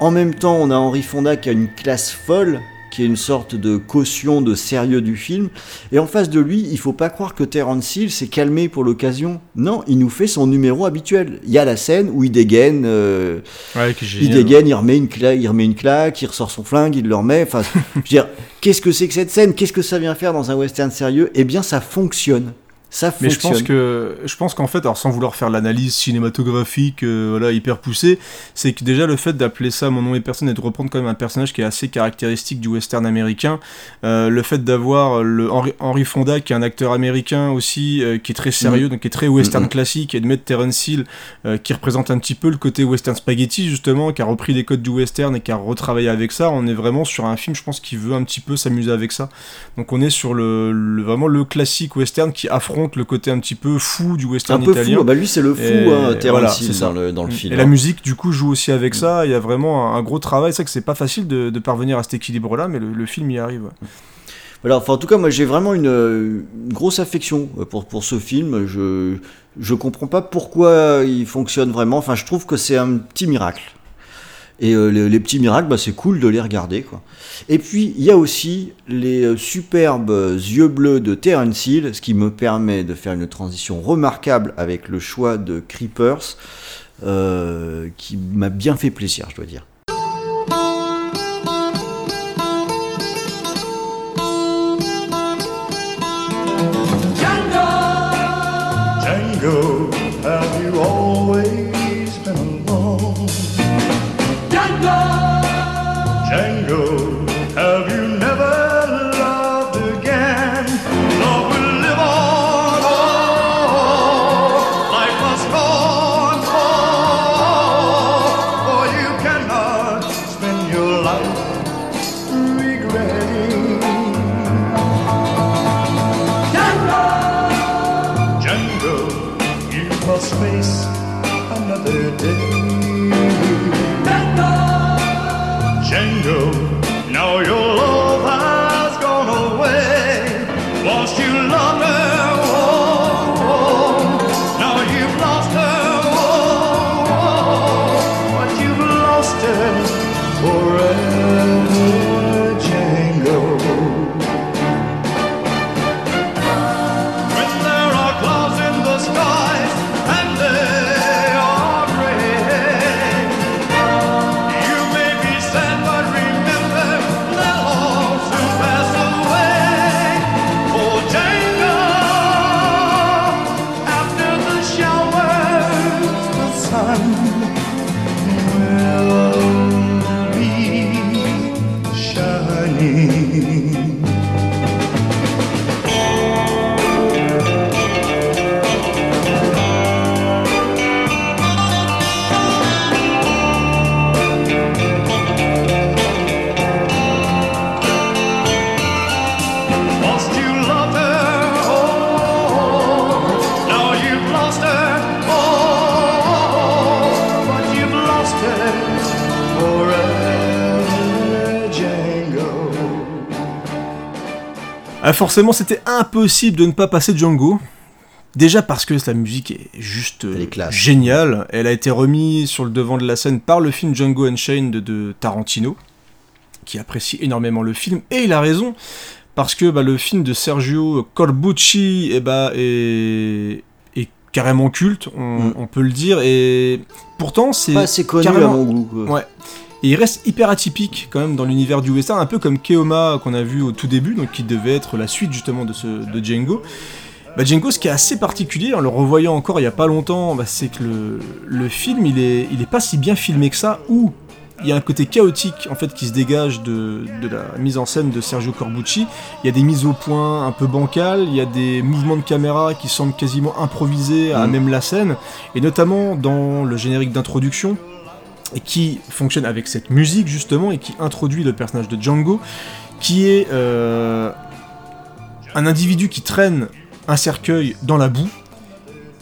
En même temps, on a Henry Fonda qui a une classe folle, qui est une sorte de caution de sérieux du film. Et en face de lui, il faut pas croire que Terence Hill s'est calmé pour l'occasion. Non, il nous fait son numéro habituel. Il y a la scène où il dégaine, euh, Ouais, il dégaine, il remet une claque, il remet une claque, il ressort son flingue, il le remet. Enfin, je veux dire, qu'est-ce que c'est que cette scène? Qu'est-ce que ça vient faire dans un western sérieux? Eh bien, ça fonctionne. Ça Mais je fonctionne. pense que je pense qu'en fait, alors sans vouloir faire l'analyse cinématographique, euh, voilà, hyper poussée, c'est que déjà le fait d'appeler ça mon nom et personne et de reprendre quand même un personnage qui est assez caractéristique du western américain, euh, le fait d'avoir le Henry, Henry Fonda qui est un acteur américain aussi, euh, qui est très sérieux, donc qui est très western classique, et de mettre Terence Hill qui représente un petit peu le côté western spaghetti justement, qui a repris des codes du western et qui a retravaillé avec ça, on est vraiment sur un film, je pense, qui veut un petit peu s'amuser avec ça. Donc on est sur le, le- vraiment le classique western qui affronte le côté un petit peu fou du un western peu italien. fou. Bah, lui, c'est le fou, hein, Terence voilà, Hill c'est ça. dans le, dans le film. Et la hein. musique, du coup, joue aussi avec ça. Il y a vraiment un, un gros travail. C'est vrai que c'est pas facile de, de parvenir à cet équilibre-là, mais le, le film y arrive. ouais. Voilà, enfin, en tout cas, moi j'ai vraiment une, une grosse affection euh, pour, pour ce film. Je, je comprends pas pourquoi il fonctionne vraiment. Enfin, je trouve que c'est un petit miracle. Et euh, les, petits miracles, bah, c'est cool de les regarder. Quoi. Et puis, il y a aussi les euh, superbes yeux bleus de Terence Hill, ce qui me permet de faire une transition remarquable avec le choix de Creepers, euh, qui m'a bien fait plaisir, je dois dire. Ah, forcément, c'était impossible de ne pas passer Django. Déjà parce que la musique est juste euh, Elle est classe. géniale. Elle a été remise sur le devant de la scène par le film Django Unchained de, de Tarantino, qui apprécie énormément le film. Et il a raison, parce que bah, le film de Sergio Corbucci eh bah, est, est carrément culte, on, Mm. on peut le dire. Et pourtant, c'est Pas assez connu carrément- à mon goût. Ouais. Et il reste hyper atypique quand même dans l'univers du western, un peu comme Keoma qu'on a vu au tout début, donc qui devait être la suite justement de, ce, de Django. Bah, Django, ce qui est assez particulier, en le revoyant encore il y a pas longtemps, bah, c'est que le, le film, il est, il est pas si bien filmé que ça, ou il y a un côté chaotique en fait qui se dégage de, de la mise en scène de Sergio Corbucci. Il y a des mises au point un peu bancales, il y a des mouvements de caméra qui semblent quasiment improvisés à Mhm. même la scène, et notamment dans le générique d'introduction, qui fonctionne avec cette musique justement et qui introduit le personnage de Django, qui est euh, un individu qui traîne un cercueil dans la boue.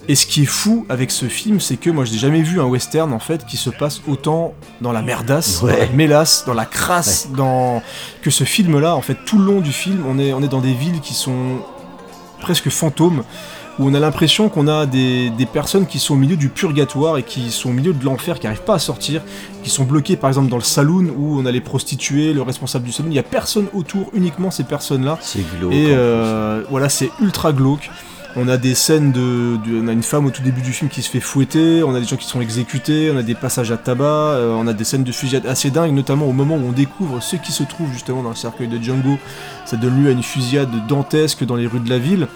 Et ce qui est fou avec ce film, c'est que moi je n'ai jamais vu un western en fait qui se passe autant dans la merdasse, Ouais. dans la mélasse, dans la crasse, dans que ce film-là. En fait, tout le long du film, on est on est dans des villes qui sont presque fantômes, où on a l'impression qu'on a des, des personnes qui sont au milieu du purgatoire et qui sont au milieu de l'enfer, qui n'arrivent pas à sortir, qui sont bloquées par exemple dans le saloon où on a les prostituées, le responsable du saloon, il n'y a personne autour, uniquement ces personnes-là. C'est glauque. Et euh, voilà, c'est ultra glauque. On a des scènes de, de- On a une femme au tout début du film qui se fait fouetter, on a des gens qui sont exécutés, on a des passages à tabac, euh, on a des scènes de fusillade assez dingues, notamment au moment où on découvre ce qui se trouve justement dans le cercueil de Django. Ça donne lieu à une fusillade dantesque dans les rues de la ville.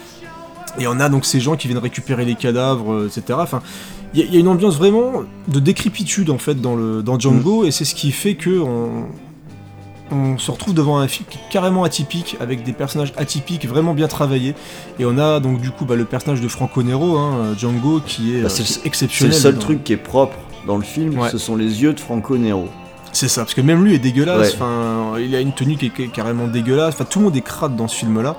Et on a donc ces gens qui viennent récupérer les cadavres, euh, etc. Enfin, il y, a- il y a une ambiance vraiment de décrépitude en fait dans, le, dans Django, et c'est ce qui fait que on, on se retrouve devant un film qui est carrément atypique, avec des personnages atypiques vraiment bien travaillés. Et on a donc du coup bah, le personnage de Franco Nero, hein, Django, qui est, Bah, euh, c'est le- C'est exceptionnel. seul truc qui est propre dans le film, Ouais. ce sont les yeux de Franco Nero. C'est ça, parce que même lui est dégueulasse. Ouais. Enfin, il a une tenue qui est, qui est carrément dégueulasse. Enfin, tout le monde est crade dans ce film-là.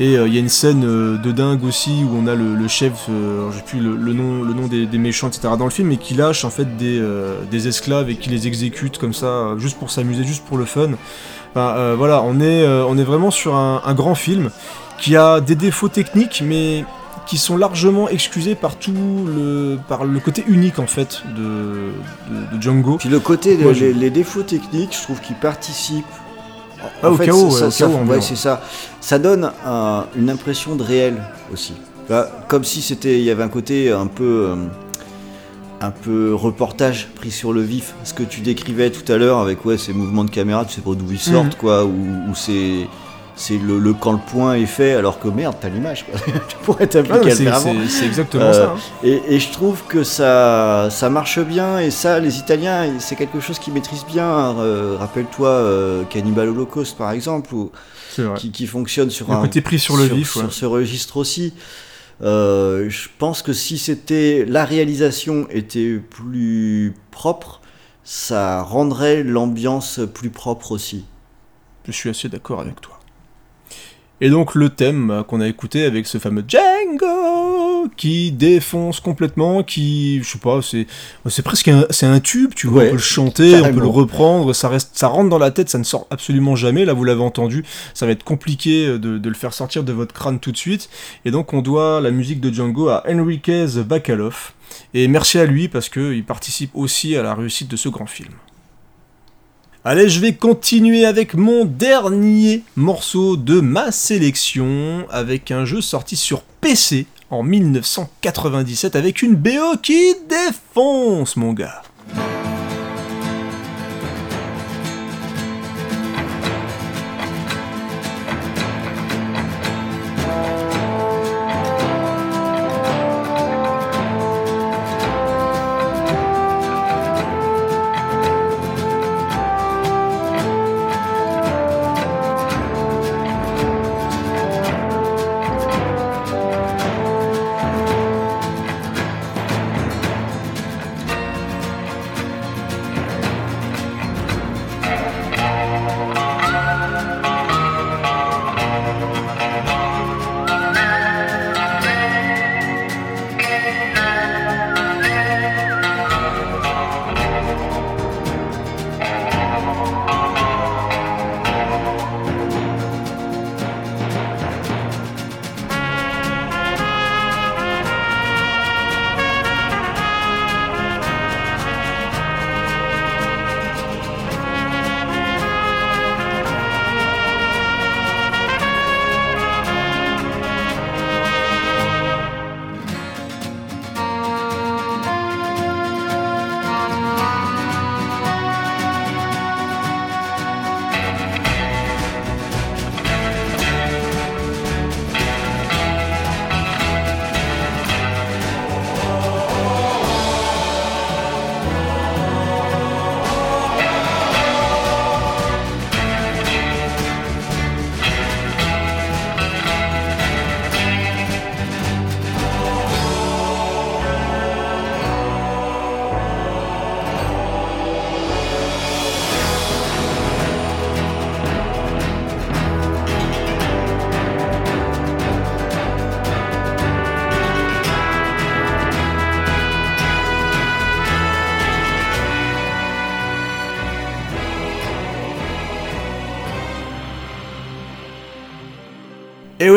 Et euh, il y a une scène euh, de dingue aussi où on a le, le chef, euh, alors j'ai plus le, le nom, le nom des, des méchants, etc. dans le film, et qui lâche en fait des, des esclaves et qui les exécute comme ça, juste pour s'amuser, juste pour le fun. Enfin, euh, voilà, on est, euh, on est vraiment sur un, un grand film qui a des défauts techniques, mais qui sont largement excusés par tout le, par le côté unique en fait de, de, de Django. Puis le côté, je- les défauts techniques, je trouve qu'ils participent. Au fait, chaos, ça, chaos ouais, c'est ça. Ça donne un- une impression de réel aussi. Bah, comme si c'était, il y avait un côté un peu, euh, un peu reportage pris sur le vif. Ce que tu décrivais tout à l'heure avec ouais, ces mouvements de caméra, tu sais pas d'où ils sortent, Mhm. quoi, ou, ou c'est c'est le, le quand le point est fait, alors que merde, t'as l'image, tu pourrais Ah, t'appliquer le c'est, exactement Euh, ça. hein. Et, et je trouve que ça, ça marche bien, et ça, les Italiens, c'est quelque chose qu'ils maîtrisent bien. Euh, Rappelle-toi euh, Cannibal Holocaust, par exemple, ou, qui, qui fonctionne sur Le un côté pris sur le vif, sur ouais. ce registre aussi. Euh, je pense que si c'était la réalisation était plus propre, ça rendrait l'ambiance plus propre aussi. Je suis assez d'accord avec toi. Et donc le thème qu'on a écouté avec ce fameux Django qui défonce complètement, qui je sais pas, c'est c'est presque un, c'est un tube, tu vois, Ouais, on peut le chanter, on peut le reprendre, ça reste, ça rentre dans la tête, ça ne sort absolument jamais. Là vous l'avez entendu, ça va être compliqué de, de le faire sortir de votre crâne tout de suite. Et donc on doit la musique de Django à Enriquez Bacalov. Et merci à lui parce qu'il participe aussi à la réussite de ce grand film. Allez, je vais continuer avec mon dernier morceau de ma sélection, avec un jeu sorti sur PC en 1997, avec une BO qui défonce, mon gars.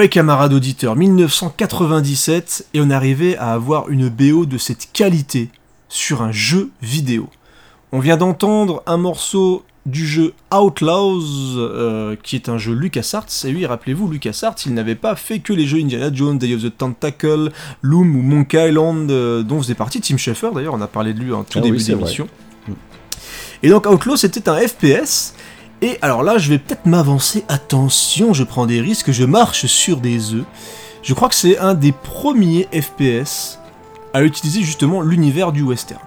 Ouais, camarades auditeurs, 1997, et on arrivait à avoir une BO de cette qualité sur un jeu vidéo. On vient d'entendre un morceau du jeu Outlaws, euh, qui est un jeu LucasArts. Et oui, rappelez-vous, LucasArts, il n'avait pas fait que les jeux Indiana Jones, Day of the Tentacle, Loom ou Monkey Island, euh, dont faisait partie Tim Schafer, d'ailleurs, on a parlé de lui en tout Ah début d'émission. Et donc Outlaws, c'était un FPS. Et alors là, je vais peut-être m'avancer. Attention, je prends des risques, je marche sur des œufs. Je crois que c'est un des premiers FPS à utiliser justement l'univers du western.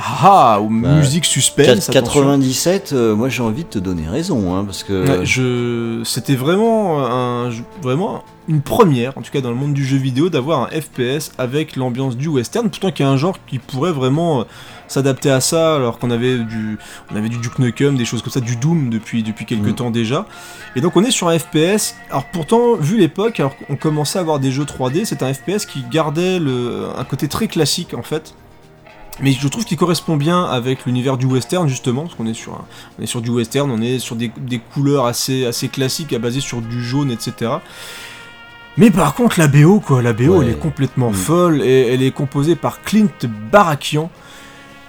Ah, ah, ou Bah, musique suspense. attention. 97, euh, moi j'ai envie de te donner raison, hein, parce que Ouais, je... C'était vraiment, un... vraiment une première, en tout cas dans le monde du jeu vidéo, d'avoir un FPS avec l'ambiance du western, pourtant qu'il y a un genre qui pourrait vraiment euh, s'adapter à ça, alors qu'on avait du, on avait du Duke Nukem, des choses comme ça, du Doom depuis, depuis quelques Mm. temps déjà. Et donc on est sur un FPS, alors pourtant, vu l'époque, alors qu'on commençait à avoir des jeux 3D, c'est un FPS qui gardait le... un côté très classique en fait. Mais je trouve qu'il correspond bien avec l'univers du western justement, parce qu'on est sur un, on est sur du western, on est sur des, des couleurs assez, assez classiques, à basées sur du jaune, etc. Mais par contre, la BO, quoi, la BO, Ouais. elle est complètement Mm. folle, et elle est composée par Clint Barakian,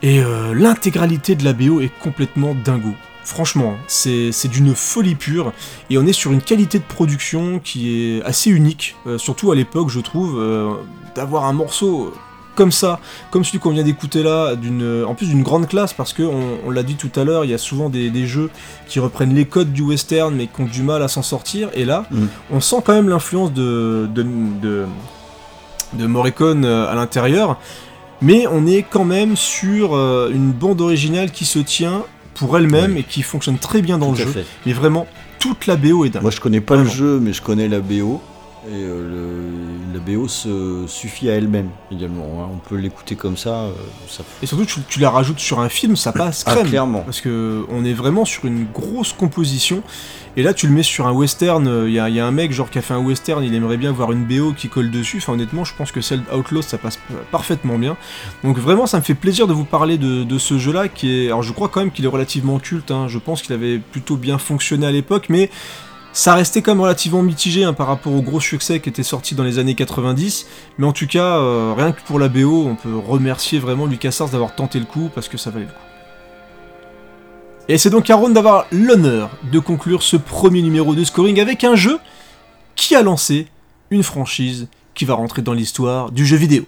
et euh, l'intégralité de la BO est complètement dingo. Franchement, c'est c'est d'une folie pure, et on est sur une qualité de production qui est assez unique, euh, surtout à l'époque, je trouve, euh, d'avoir un morceau comme ça, comme celui qu'on vient d'écouter là, d'une, en plus d'une grande classe, parce que on, on l'a dit tout à l'heure, il y a souvent des, des jeux qui reprennent les codes du western, mais qui ont du mal à s'en sortir, et là, Mm. on sent quand même l'influence de, de, de, de Morricone euh, à l'intérieur, mais on est quand même sur euh, une bande originale qui se tient pour elle-même Oui. et qui fonctionne très bien dans tout le jeu. fait. Mais vraiment, toute la BO est dingue. Moi je connais pas le jeu, mais je connais la BO. Et euh, le- la BO se suffit à elle-même également. hein. On peut l'écouter comme ça. euh, ça... Et surtout, tu, tu la rajoutes sur un film, ça passe Ah, crème. clairement. Parce que on est vraiment sur une grosse composition. Et là, tu le mets sur un western. Il y, a- y a un mec genre qui a fait un western, il aimerait bien voir une BO qui colle dessus. Enfin, honnêtement, je pense que celle d'Outlaws, ça passe parfaitement bien. Donc vraiment, ça me fait plaisir de vous parler de, de ce jeu-là qui est. Alors, je crois quand même qu'il est relativement culte. hein. Je pense qu'il avait plutôt bien fonctionné à l'époque, mais ça restait quand même relativement mitigé hein, par rapport au gros succès qui était sorti dans les années 90. Mais en tout cas, euh, rien que pour la BO, on peut remercier vraiment LucasArts d'avoir tenté le coup parce que ça valait le coup. Et c'est donc à Ron d'avoir l'honneur de conclure ce premier numéro de scoring avec un jeu qui a lancé une franchise qui va rentrer dans l'histoire du jeu vidéo.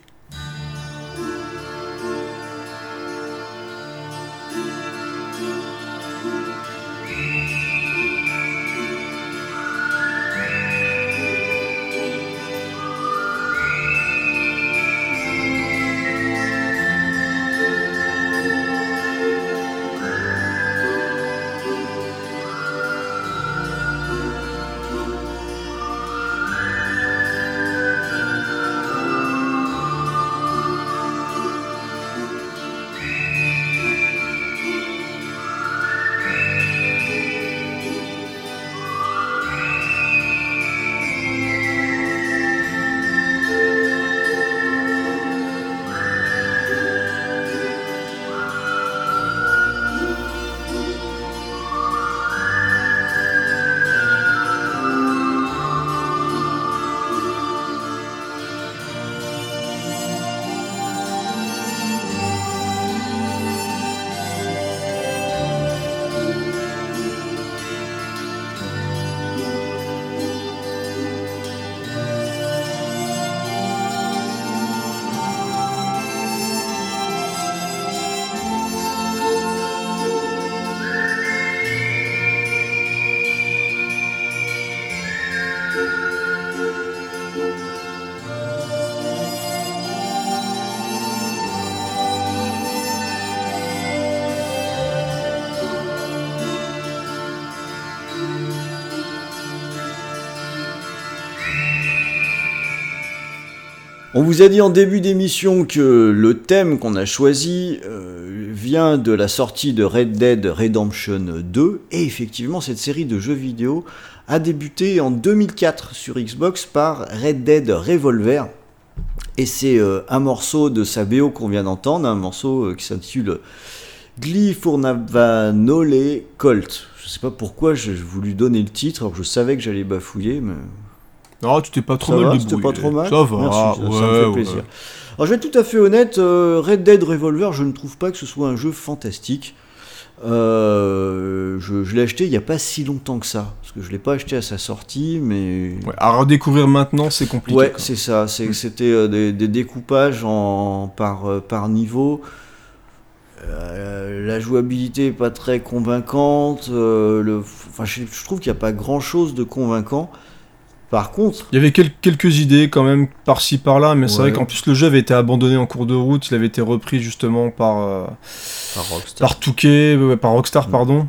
On vous a dit en début d'émission que le thème qu'on a choisi euh, vient de la sortie de Red Dead Redemption 2 et effectivement cette série de jeux vidéo a débuté en 2004 sur Xbox par Red Dead Revolver et c'est euh, un morceau de sa BO qu'on vient d'entendre, un morceau euh, qui s'intitule Glyphurnavanole Colt. Je sais pas pourquoi j'ai voulu donner le titre alors je savais que j'allais bafouiller mais Non, tu t'es pas trop Ça mal va, débrouillé. pas trop mal Ça va, Merci, ça, ça me ouais, fait ouais. plaisir. Alors je vais être tout à fait honnête, euh, Red Dead Revolver, je ne trouve pas que ce soit un jeu fantastique. Euh, je je l'ai acheté il n'y a pas si longtemps que ça, parce que je l'ai pas acheté à sa sortie, mais Ouais, à redécouvrir maintenant, c'est compliqué. ouais, c'est ça. c'est- C'était euh, des, des découpages en, par, euh, par niveau. La jouabilité est pas très convaincante. le, je, je trouve qu'il n'y a pas grand chose de convaincant. Par contre, Il y avait quel- quelques idées quand même par-ci par-là, mais c'est vrai qu'en plus le jeu avait été abandonné en cours de route, il avait été repris justement par, euh, par Rockstar. par Touquet, ouais, par Rockstar, Mm. pardon.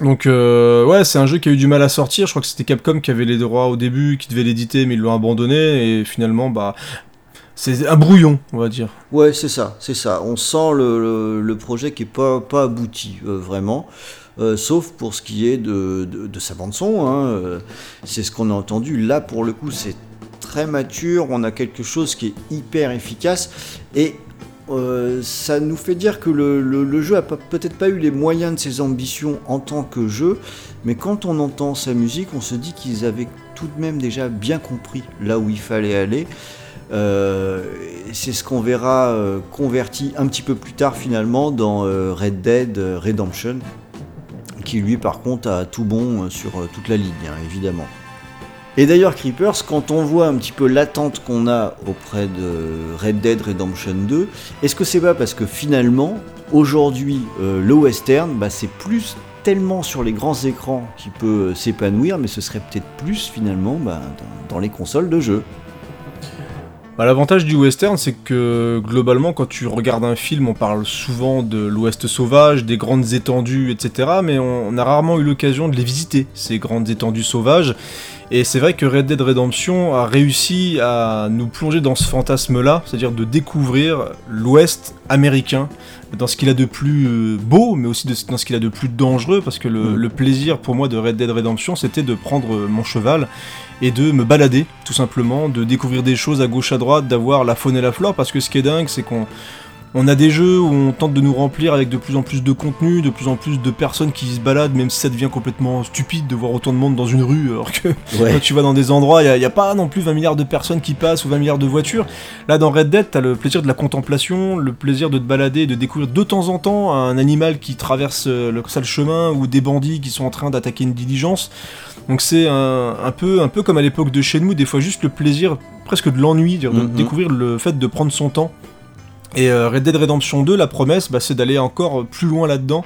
Donc euh, ouais, c'est un jeu qui a eu du mal à sortir. Je crois que c'était Capcom qui avait les droits au début, qui devait l'éditer, mais ils l'ont abandonné et finalement, bah, c'est un brouillon, on va dire. Ouais, c'est ça, c'est ça. On sent le, le- le projet qui est pas, pas abouti, euh, vraiment. Euh, sauf pour ce qui est de, sa bande-son. hein, euh, c'est ce qu'on a entendu. Là, pour le coup, c'est très mature. On a quelque chose qui est hyper efficace. Et euh, ça nous fait dire que le, jeu a peut-être pas eu les moyens de ses ambitions en tant que jeu. Mais quand on entend sa musique, on se dit qu'ils avaient tout de même déjà bien compris là où il fallait aller. C'est ce qu'on verra converti un petit peu plus tard finalement dans Red Dead Redemption, qui lui par contre a tout bon euh, sur euh, toute la ligne, hein, évidemment. Et d'ailleurs Creepers, quand on voit un petit peu l'attente qu'on a auprès de Red Dead Redemption 2, est-ce que c'est pas parce que finalement, aujourd'hui, euh, le western, bah, c'est plus tellement sur les grands écrans qui peut s'épanouir, mais ce serait peut-être plus finalement bah, dans- dans les consoles de jeu. Bah, L'avantage du western, c'est que globalement, quand tu regardes un film, on parle souvent de l'Ouest sauvage, des grandes étendues, etc. Mais on, on a rarement eu l'occasion de les visiter, ces grandes étendues sauvages. Et c'est vrai que Red Dead Redemption a réussi à nous plonger dans ce fantasme-là, c'est-à-dire de découvrir l'Ouest américain, dans ce qu'il a de plus euh, beau, mais aussi de- dans ce qu'il a de plus dangereux, parce que le, Mm. le plaisir pour moi de Red Dead Redemption, c'était de prendre euh, mon cheval et de me balader, tout simplement, de découvrir des choses à gauche à droite, d'avoir la faune et la flore, parce que ce qui est dingue, c'est qu'on on a des jeux où on tente de nous remplir avec de plus en plus de contenu, de plus en plus de personnes qui se baladent, même si ça devient complètement stupide de voir autant de monde dans une rue, alors que quand tu vas dans des endroits, il n'y a, pas non plus 20 milliards de personnes qui passent ou 20 milliards de voitures. Là, dans Red Dead, t'as le plaisir de la contemplation, le plaisir de te balader, de découvrir de temps en temps un animal qui traverse euh, le sale chemin ou des bandits qui sont en train d'attaquer une diligence. Donc c'est un, un peu, un peu comme à l'époque de Shenmue, des fois juste le plaisir, presque de l'ennui, de Mhm. découvrir le fait de prendre son temps. Et euh, Red Dead Redemption 2, la promesse, bah, c'est d'aller encore plus loin là-dedans.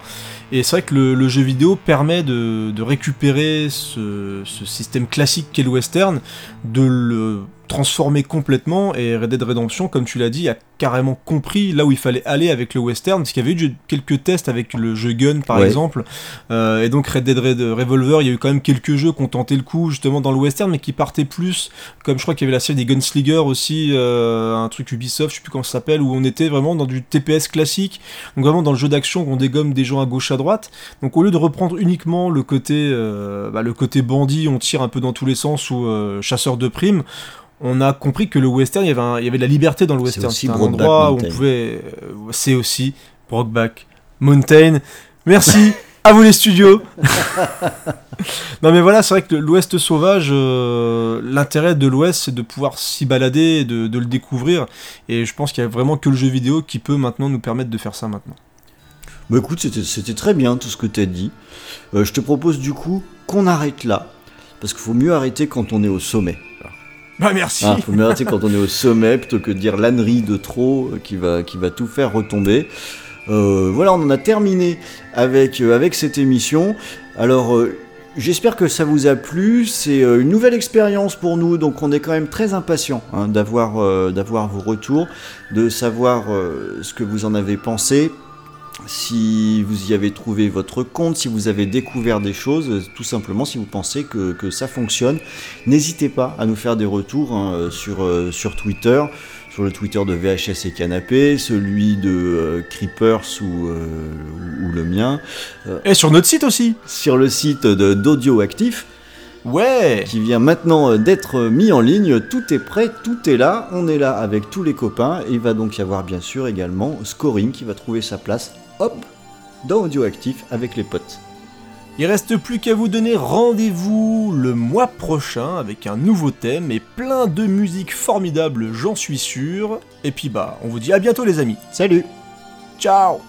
Et c'est vrai que le, jeu vidéo permet de, de récupérer ce, ce système classique qu'est le western, de le transformer complètement. Et Red Dead Redemption, comme tu l'as dit, a carrément compris là où il fallait aller avec le western, parce qu'il y avait eu quelques tests avec le jeu Gun par Ouais. exemple. Euh, et donc Red Dead Red- Revolver, il y a eu quand même quelques jeux qui ont tenté le coup justement dans le western, mais qui partaient plus, comme je crois qu'il y avait la série des Gunslinger aussi, euh, un truc Ubisoft, je sais plus comment ça s'appelle, où on était vraiment dans du TPS classique, donc vraiment dans le jeu d'action où on dégomme des gens à gauche à droite. Donc au lieu de reprendre uniquement le côté, euh, bah, le côté bandit, on tire un peu dans tous les sens ou chasseur de primes. On a compris que le western, il y avait, un- il y avait de la liberté dans le C'est western. C'était un endroit où on pouvait. euh, c'est aussi Brokeback Mountain. Merci à vous les studios. non mais voilà, c'est vrai que l'Ouest sauvage, euh, l'intérêt de l'Ouest, c'est de pouvoir s'y balader, et de, de le découvrir. Et je pense qu'il y a vraiment que le jeu vidéo qui peut maintenant nous permettre de faire ça maintenant. Bah écoute, c'était- c'était très bien tout ce que tu as dit. Euh, je te propose du coup qu'on arrête là. Parce qu'il faut mieux arrêter quand on est au sommet. Bah merci. Il faut arrêter quand on est au sommet plutôt que de dire l'ânerie de trop euh, qui va, qui va tout faire retomber. Euh, voilà, on en a terminé avec, euh, avec cette émission. Alors, euh, j'espère que ça vous a plu. C'est euh, une nouvelle expérience pour nous, donc on est quand même très impatient hein, d'avoir vos retours, de savoir ce que vous en avez pensé. Si vous y avez trouvé votre compte, si vous avez découvert des choses, euh, tout simplement si vous pensez que, que ça fonctionne, n'hésitez pas à nous faire des retours hein, euh, sur, euh, sur Twitter, sur le Twitter de VHS et Canapé, celui de euh, Creepers ou, euh, ou le mien, Et sur notre site aussi. sur le site d'Audio Actif Ouais. qui vient maintenant euh, d'être mis en ligne. Tout est prêt, tout est là. On est là avec tous les copains. Et il va donc y avoir bien sûr également Scoring qui va trouver sa place, hop, dans Audioactif avec les potes. Il reste plus qu'à vous donner rendez-vous le mois prochain avec un nouveau thème et plein de musique formidable, j'en suis sûr. Et puis bah, on vous dit à bientôt les amis. Salut Ciao